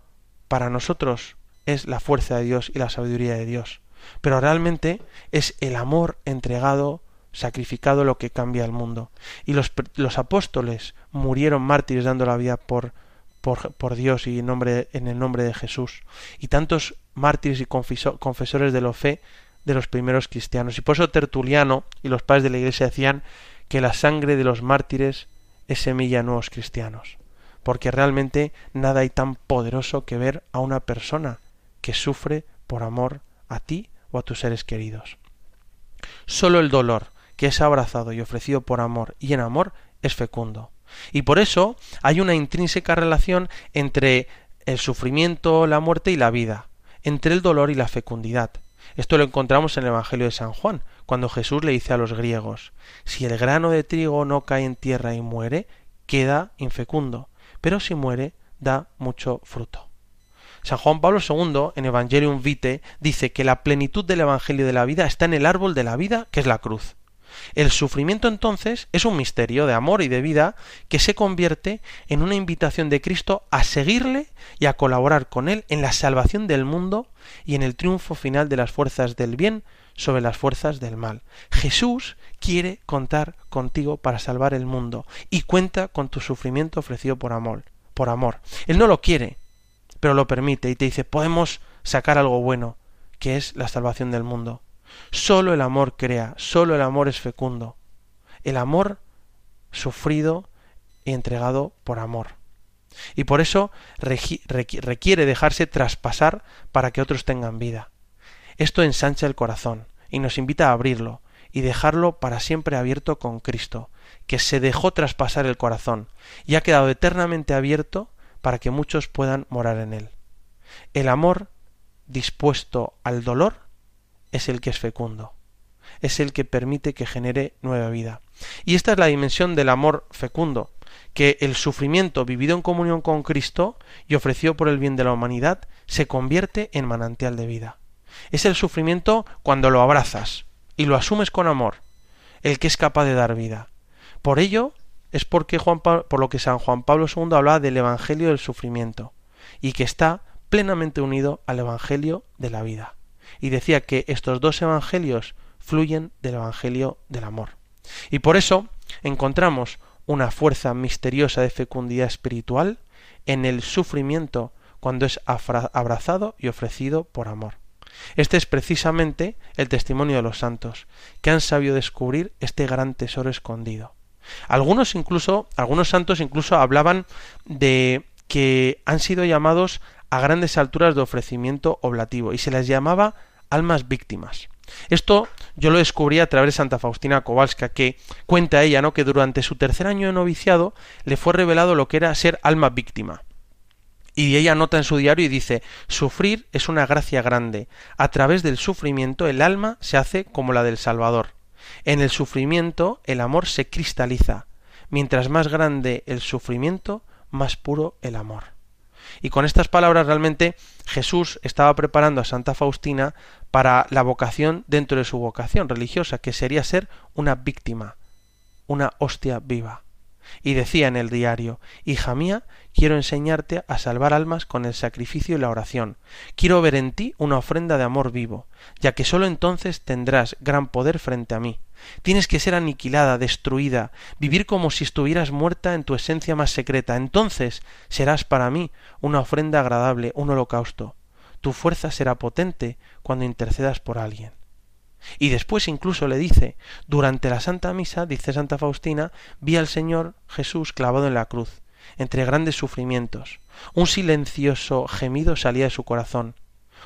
para nosotros es la fuerza de Dios y la sabiduría de Dios. Pero realmente es el amor entregado, sacrificado lo que cambia el mundo. Y los, los apóstoles murieron mártires dando la vida por, por, Dios y en, nombre, en el nombre de Jesús. Y tantos mártires y confeso, confesores de la fe de los primeros cristianos. Y por eso Tertuliano y los padres de la Iglesia decían que la sangre de los mártires es semilla de nuevos cristianos. Porque realmente nada hay tan poderoso que ver a una persona que sufre por amor a ti o a tus seres queridos. Solo el dolor que es abrazado y ofrecido por amor y en amor es fecundo. Y por eso hay una intrínseca relación entre el sufrimiento, la muerte y la vida, entre el dolor y la fecundidad. Esto lo encontramos en el Evangelio de San Juan, cuando Jesús le dice a los griegos, si el grano de trigo no cae en tierra y muere, queda infecundo, pero si muere, da mucho fruto. San Juan Pablo II, en Evangelium Vitae, dice que la plenitud del Evangelio de la vida está en el árbol de la vida, que es la cruz. El sufrimiento entonces es un misterio de amor y de vida que se convierte en una invitación de Cristo a seguirle y a colaborar con él en la salvación del mundo y en el triunfo final de las fuerzas del bien sobre las fuerzas del mal. Jesús quiere contar contigo para salvar el mundo y cuenta con tu sufrimiento ofrecido por amor, por amor. Él no lo quiere, pero lo permite y te dice, podemos sacar algo bueno, que es la salvación del mundo. Solo el amor crea, solo el amor es fecundo. El amor sufrido y entregado por amor. Y por eso requiere dejarse traspasar para que otros tengan vida. Esto ensancha el corazón y nos invita a abrirlo y dejarlo para siempre abierto con Cristo, que se dejó traspasar el corazón y ha quedado eternamente abierto para que muchos puedan morar en él. El amor dispuesto al dolor es el que es fecundo, es el que permite que genere nueva vida. Y esta es la dimensión del amor fecundo, que el sufrimiento vivido en comunión con Cristo y ofrecido por el bien de la humanidad se convierte en manantial de vida. Es el sufrimiento cuando lo abrazas y lo asumes con amor, el que es capaz de dar vida. Por ello es porque Juan por lo que San Juan Pablo II hablaba del evangelio del sufrimiento y que está plenamente unido al evangelio de la vida y decía que estos dos evangelios fluyen del evangelio del amor. Y por eso encontramos una fuerza misteriosa de fecundidad espiritual en el sufrimiento cuando es abrazado y ofrecido por amor. Este es precisamente el testimonio de los santos, que han sabido descubrir este gran tesoro escondido. Algunos incluso, algunos santos incluso hablaban de que han sido llamados a grandes alturas de ofrecimiento oblativo y se les llamaba almas víctimas. Esto yo lo descubrí a través de Santa Faustina Kowalska, que cuenta ella, ¿no? que durante su tercer año de noviciado le fue revelado lo que era ser alma víctima. Y ella nota en su diario y dice, sufrir es una gracia grande. A través del sufrimiento el alma se hace como la del Salvador. En el sufrimiento el amor se cristaliza. Mientras más grande el sufrimiento, más puro el amor. Y con estas palabras realmente Jesús estaba preparando a Santa Faustina para la vocación dentro de su vocación religiosa, que sería ser una víctima, una hostia viva. Y decía en el diario, Hija mía, quiero enseñarte a salvar almas con el sacrificio y la oración. Quiero ver en ti una ofrenda de amor vivo, ya que sólo entonces tendrás gran poder frente a mí. Tienes que ser aniquilada, destruida, vivir como si estuvieras muerta en tu esencia más secreta. Entonces serás para mí una ofrenda agradable, un holocausto. Tu fuerza será potente cuando intercedas por alguien. Y después incluso le dice, durante la Santa Misa, dice Santa Faustina, vi al Señor Jesús clavado en la cruz, entre grandes sufrimientos. Un silencioso gemido salía de su corazón.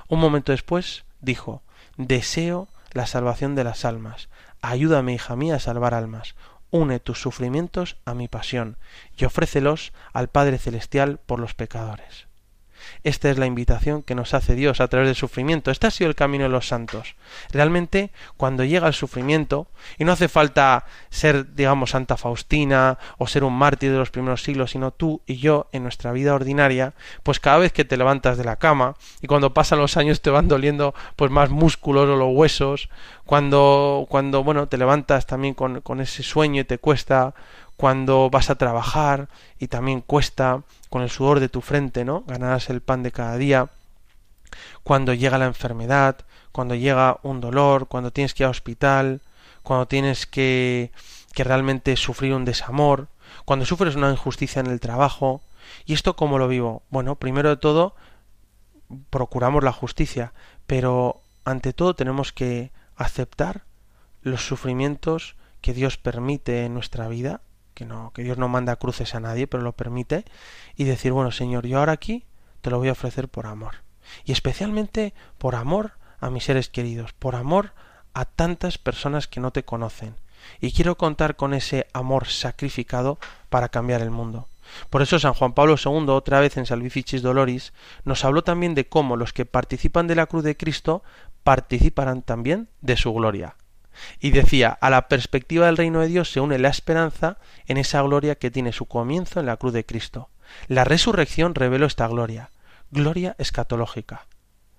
Un momento después dijo, deseo la salvación de las almas. Ayúdame, hija mía, a salvar almas. Une tus sufrimientos a mi pasión y ofrécelos al Padre Celestial por los pecadores. Esta es la invitación que nos hace Dios a través del sufrimiento. Este ha sido el camino de los santos. Realmente, cuando llega el sufrimiento, y no hace falta ser, digamos, Santa Faustina o ser un mártir de los primeros siglos, sino tú y yo en nuestra vida ordinaria, pues cada vez que te levantas de la cama y cuando pasan los años te van doliendo pues más músculos o los huesos, cuando, cuando bueno, te levantas también con, con ese sueño y te cuesta cuando vas a trabajar y también cuesta con el sudor de tu frente, ¿no? Ganarás el pan de cada día. Cuando llega la enfermedad, cuando llega un dolor, cuando tienes que ir al hospital, cuando tienes que, que realmente sufrir un desamor, cuando sufres una injusticia en el trabajo. ¿Y esto cómo lo vivo? Bueno, primero de todo, procuramos la justicia, pero ante todo tenemos que aceptar los sufrimientos que Dios permite en nuestra vida que no, que Dios no manda cruces a nadie, pero lo permite, y decir, bueno, Señor, yo ahora aquí te lo voy a ofrecer por amor. Y especialmente por amor a mis seres queridos, por amor a tantas personas que no te conocen y quiero contar con ese amor sacrificado para cambiar el mundo. Por eso San Juan Pablo II, otra vez en Salvificis Doloris, nos habló también de cómo los que participan de la cruz de Cristo participarán también de su gloria. Y decía, a la perspectiva del reino de Dios se une la esperanza en esa gloria que tiene su comienzo en la cruz de Cristo. La resurrección reveló esta gloria, gloria escatológica.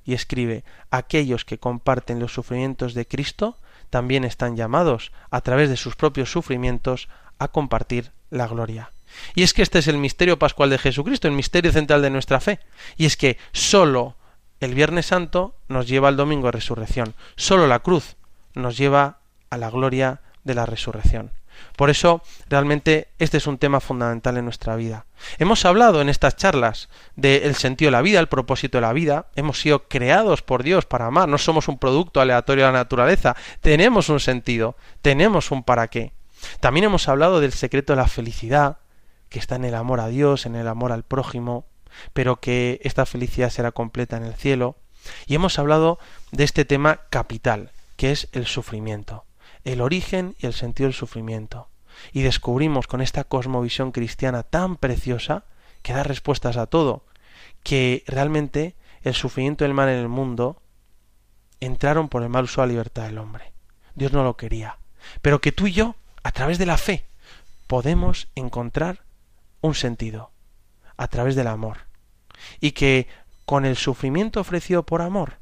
Y escribe, aquellos que comparten los sufrimientos de Cristo también están llamados, a través de sus propios sufrimientos, a compartir la gloria. Y es que este es el misterio pascual de Jesucristo, el misterio central de nuestra fe. Y es que sólo el Viernes Santo nos lleva al domingo de resurrección. Sólo la cruz nos lleva a la gloria de la resurrección. Por eso, realmente, este es un tema fundamental en nuestra vida. Hemos hablado en estas charlas del sentido de la vida, el propósito de la vida. Hemos sido creados por Dios para amar. No somos un producto aleatorio de la naturaleza. Tenemos un sentido, tenemos un para qué. También hemos hablado del secreto de la felicidad, que está en el amor a Dios, en el amor al prójimo, pero que esta felicidad será completa en el cielo. Y hemos hablado de este tema capital, que es el sufrimiento, el origen y el sentido del sufrimiento. Y descubrimos con esta cosmovisión cristiana tan preciosa, que da respuestas a todo, que realmente el sufrimiento y el mal en el mundo entraron por el mal uso de la libertad del hombre. Dios no lo quería. Pero que tú y yo, a través de la fe, podemos encontrar un sentido, a través del amor. Y que con el sufrimiento ofrecido por amor,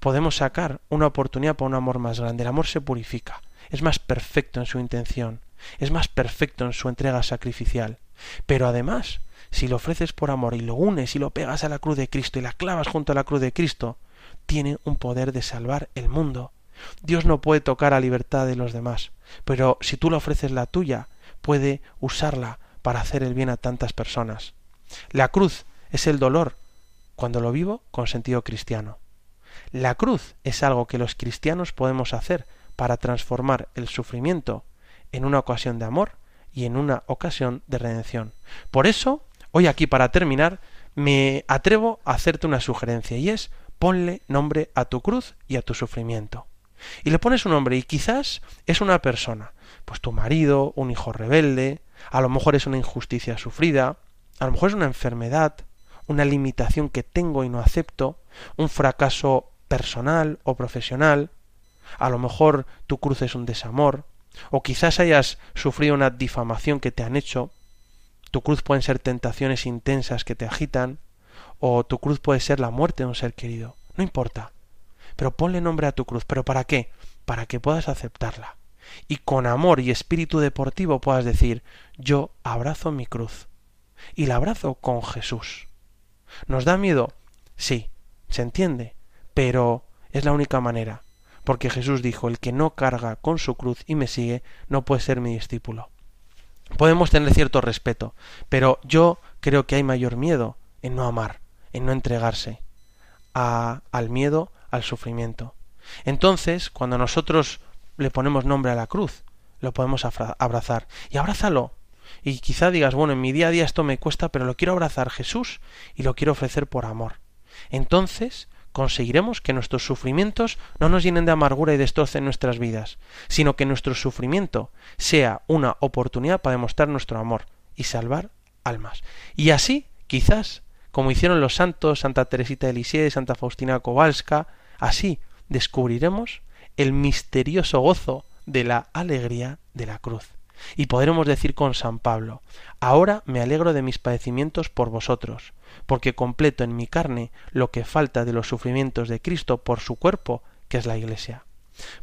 podemos sacar una oportunidad para un amor más grande. El amor se purifica, es más perfecto en su intención, es más perfecto en su entrega sacrificial. Pero además, si lo ofreces por amor y lo unes y lo pegas a la cruz de Cristo y la clavas junto a la cruz de Cristo, tiene un poder de salvar el mundo. Dios no puede tocar a libertad de los demás, pero si tú le ofreces la tuya, puede usarla para hacer el bien a tantas personas. La cruz es el dolor cuando lo vivo con sentido cristiano. La cruz es algo que los cristianos podemos hacer para transformar el sufrimiento en una ocasión de amor y en una ocasión de redención. Por eso, hoy aquí para terminar, me atrevo a hacerte una sugerencia y es ponle nombre a tu cruz y a tu sufrimiento. Y le pones un nombre y quizás es una persona, pues tu marido, un hijo rebelde, a lo mejor es una injusticia sufrida, a lo mejor es una enfermedad, una limitación que tengo y no acepto, un fracaso personal o profesional, a lo mejor tu cruz es un desamor, o quizás hayas sufrido una difamación que te han hecho, tu cruz pueden ser tentaciones intensas que te agitan, o tu cruz puede ser la muerte de un ser querido, no importa, pero ponle nombre a tu cruz, pero ¿para qué? Para que puedas aceptarla y con amor y espíritu deportivo puedas decir yo abrazo mi cruz y la abrazo con Jesús. ¿Nos da miedo? Sí, se entiende, pero es la única manera, porque Jesús dijo el que no carga con su cruz y me sigue no puede ser mi discípulo. Podemos tener cierto respeto, pero yo creo que hay mayor miedo en no amar, en no entregarse a, al miedo, al sufrimiento. Entonces, cuando nosotros le ponemos nombre a la cruz, lo podemos abrazar. Y abrázalo. Y quizá digas, bueno, en mi día a día esto me cuesta, pero lo quiero abrazar Jesús y lo quiero ofrecer por amor. Entonces conseguiremos que nuestros sufrimientos no nos llenen de amargura y destrocen nuestras vidas, sino que nuestro sufrimiento sea una oportunidad para demostrar nuestro amor y salvar almas. Y así, quizás, como hicieron los santos, Santa Teresita de Lisieux, Santa Faustina Kowalska, así descubriremos el misterioso gozo de la alegría de la cruz. Y podremos decir con San Pablo, ahora me alegro de mis padecimientos por vosotros, porque completo en mi carne lo que falta de los sufrimientos de Cristo por su cuerpo, que es la Iglesia.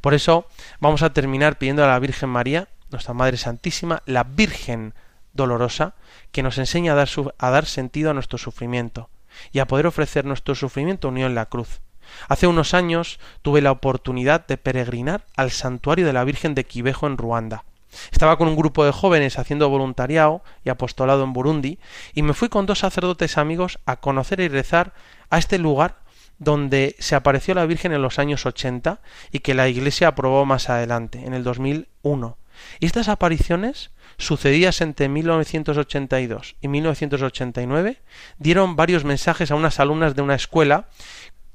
Por eso vamos a terminar pidiendo a la Virgen María, nuestra Madre Santísima, la Virgen dolorosa, que nos enseña a dar, a dar sentido a nuestro sufrimiento y a poder ofrecer nuestro sufrimiento unido en la cruz. Hace unos años tuve la oportunidad de peregrinar al santuario de la Virgen de Quivejo en Ruanda. Estaba con un grupo de jóvenes haciendo voluntariado y apostolado en Burundi y me fui con dos sacerdotes amigos a conocer y rezar a este lugar donde se apareció la Virgen en los años 80 y que la Iglesia aprobó más adelante, en el 2001. Y estas apariciones, sucedidas entre 1982 y 1989, dieron varios mensajes a unas alumnas de una escuela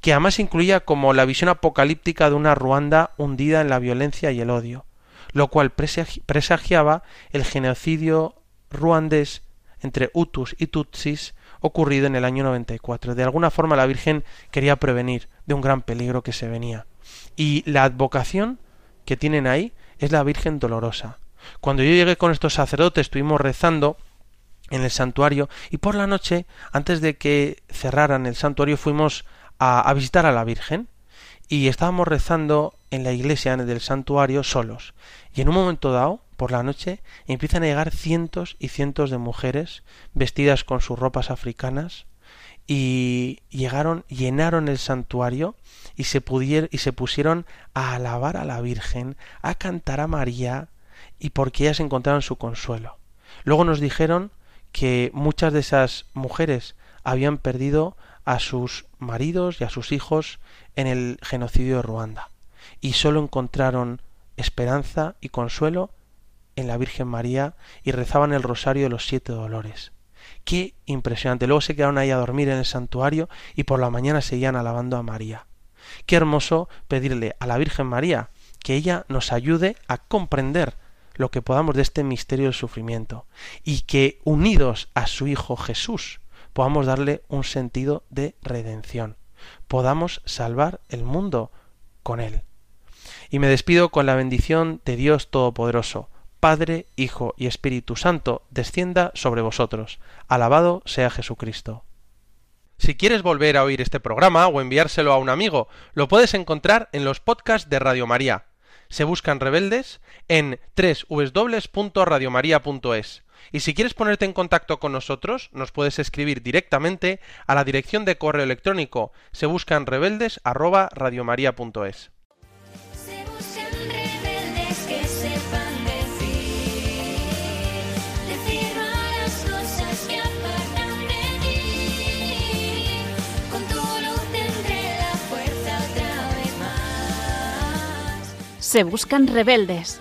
que además incluía como la visión apocalíptica de una Ruanda hundida en la violencia y el odio. Lo cual presagiaba el genocidio ruandés entre Hutus y Tutsis ocurrido en el año 94. De alguna forma la Virgen quería prevenir de un gran peligro que se venía. Y la advocación que tienen ahí es la Virgen Dolorosa. Cuando yo llegué con estos sacerdotes estuvimos rezando en el santuario y por la noche, antes de que cerraran el santuario, fuimos a, a visitar a la Virgen y estábamos rezando en la iglesia del santuario solos. Y en un momento dado, por la noche, empiezan a llegar cientos y cientos de mujeres vestidas con sus ropas africanas y llegaron, llenaron el santuario y se pudieron, y se pusieron a alabar a la Virgen, a cantar a María y porque ellas encontraron su consuelo. Luego nos dijeron que muchas de esas mujeres habían perdido a sus maridos y a sus hijos en el genocidio de Ruanda y solo encontraron esperanza y consuelo en la Virgen María y rezaban el rosario de los siete dolores. Qué impresionante. Luego se quedaron ahí a dormir en el santuario y por la mañana seguían alabando a María. Qué hermoso pedirle a la Virgen María que ella nos ayude a comprender lo que podamos de este misterio del sufrimiento y que unidos a su Hijo Jesús podamos darle un sentido de redención, podamos salvar el mundo con él. Y me despido con la bendición de Dios Todopoderoso, Padre, Hijo y Espíritu Santo, descienda sobre vosotros. Alabado sea Jesucristo. Si quieres volver a oír este programa o enviárselo a un amigo, lo puedes encontrar en los podcasts de Radio María. Se buscan rebeldes en www.radiomaria.es. Y si quieres ponerte en contacto con nosotros, nos puedes escribir directamente a la dirección de correo electrónico. Se buscan rebeldes Se buscan rebeldes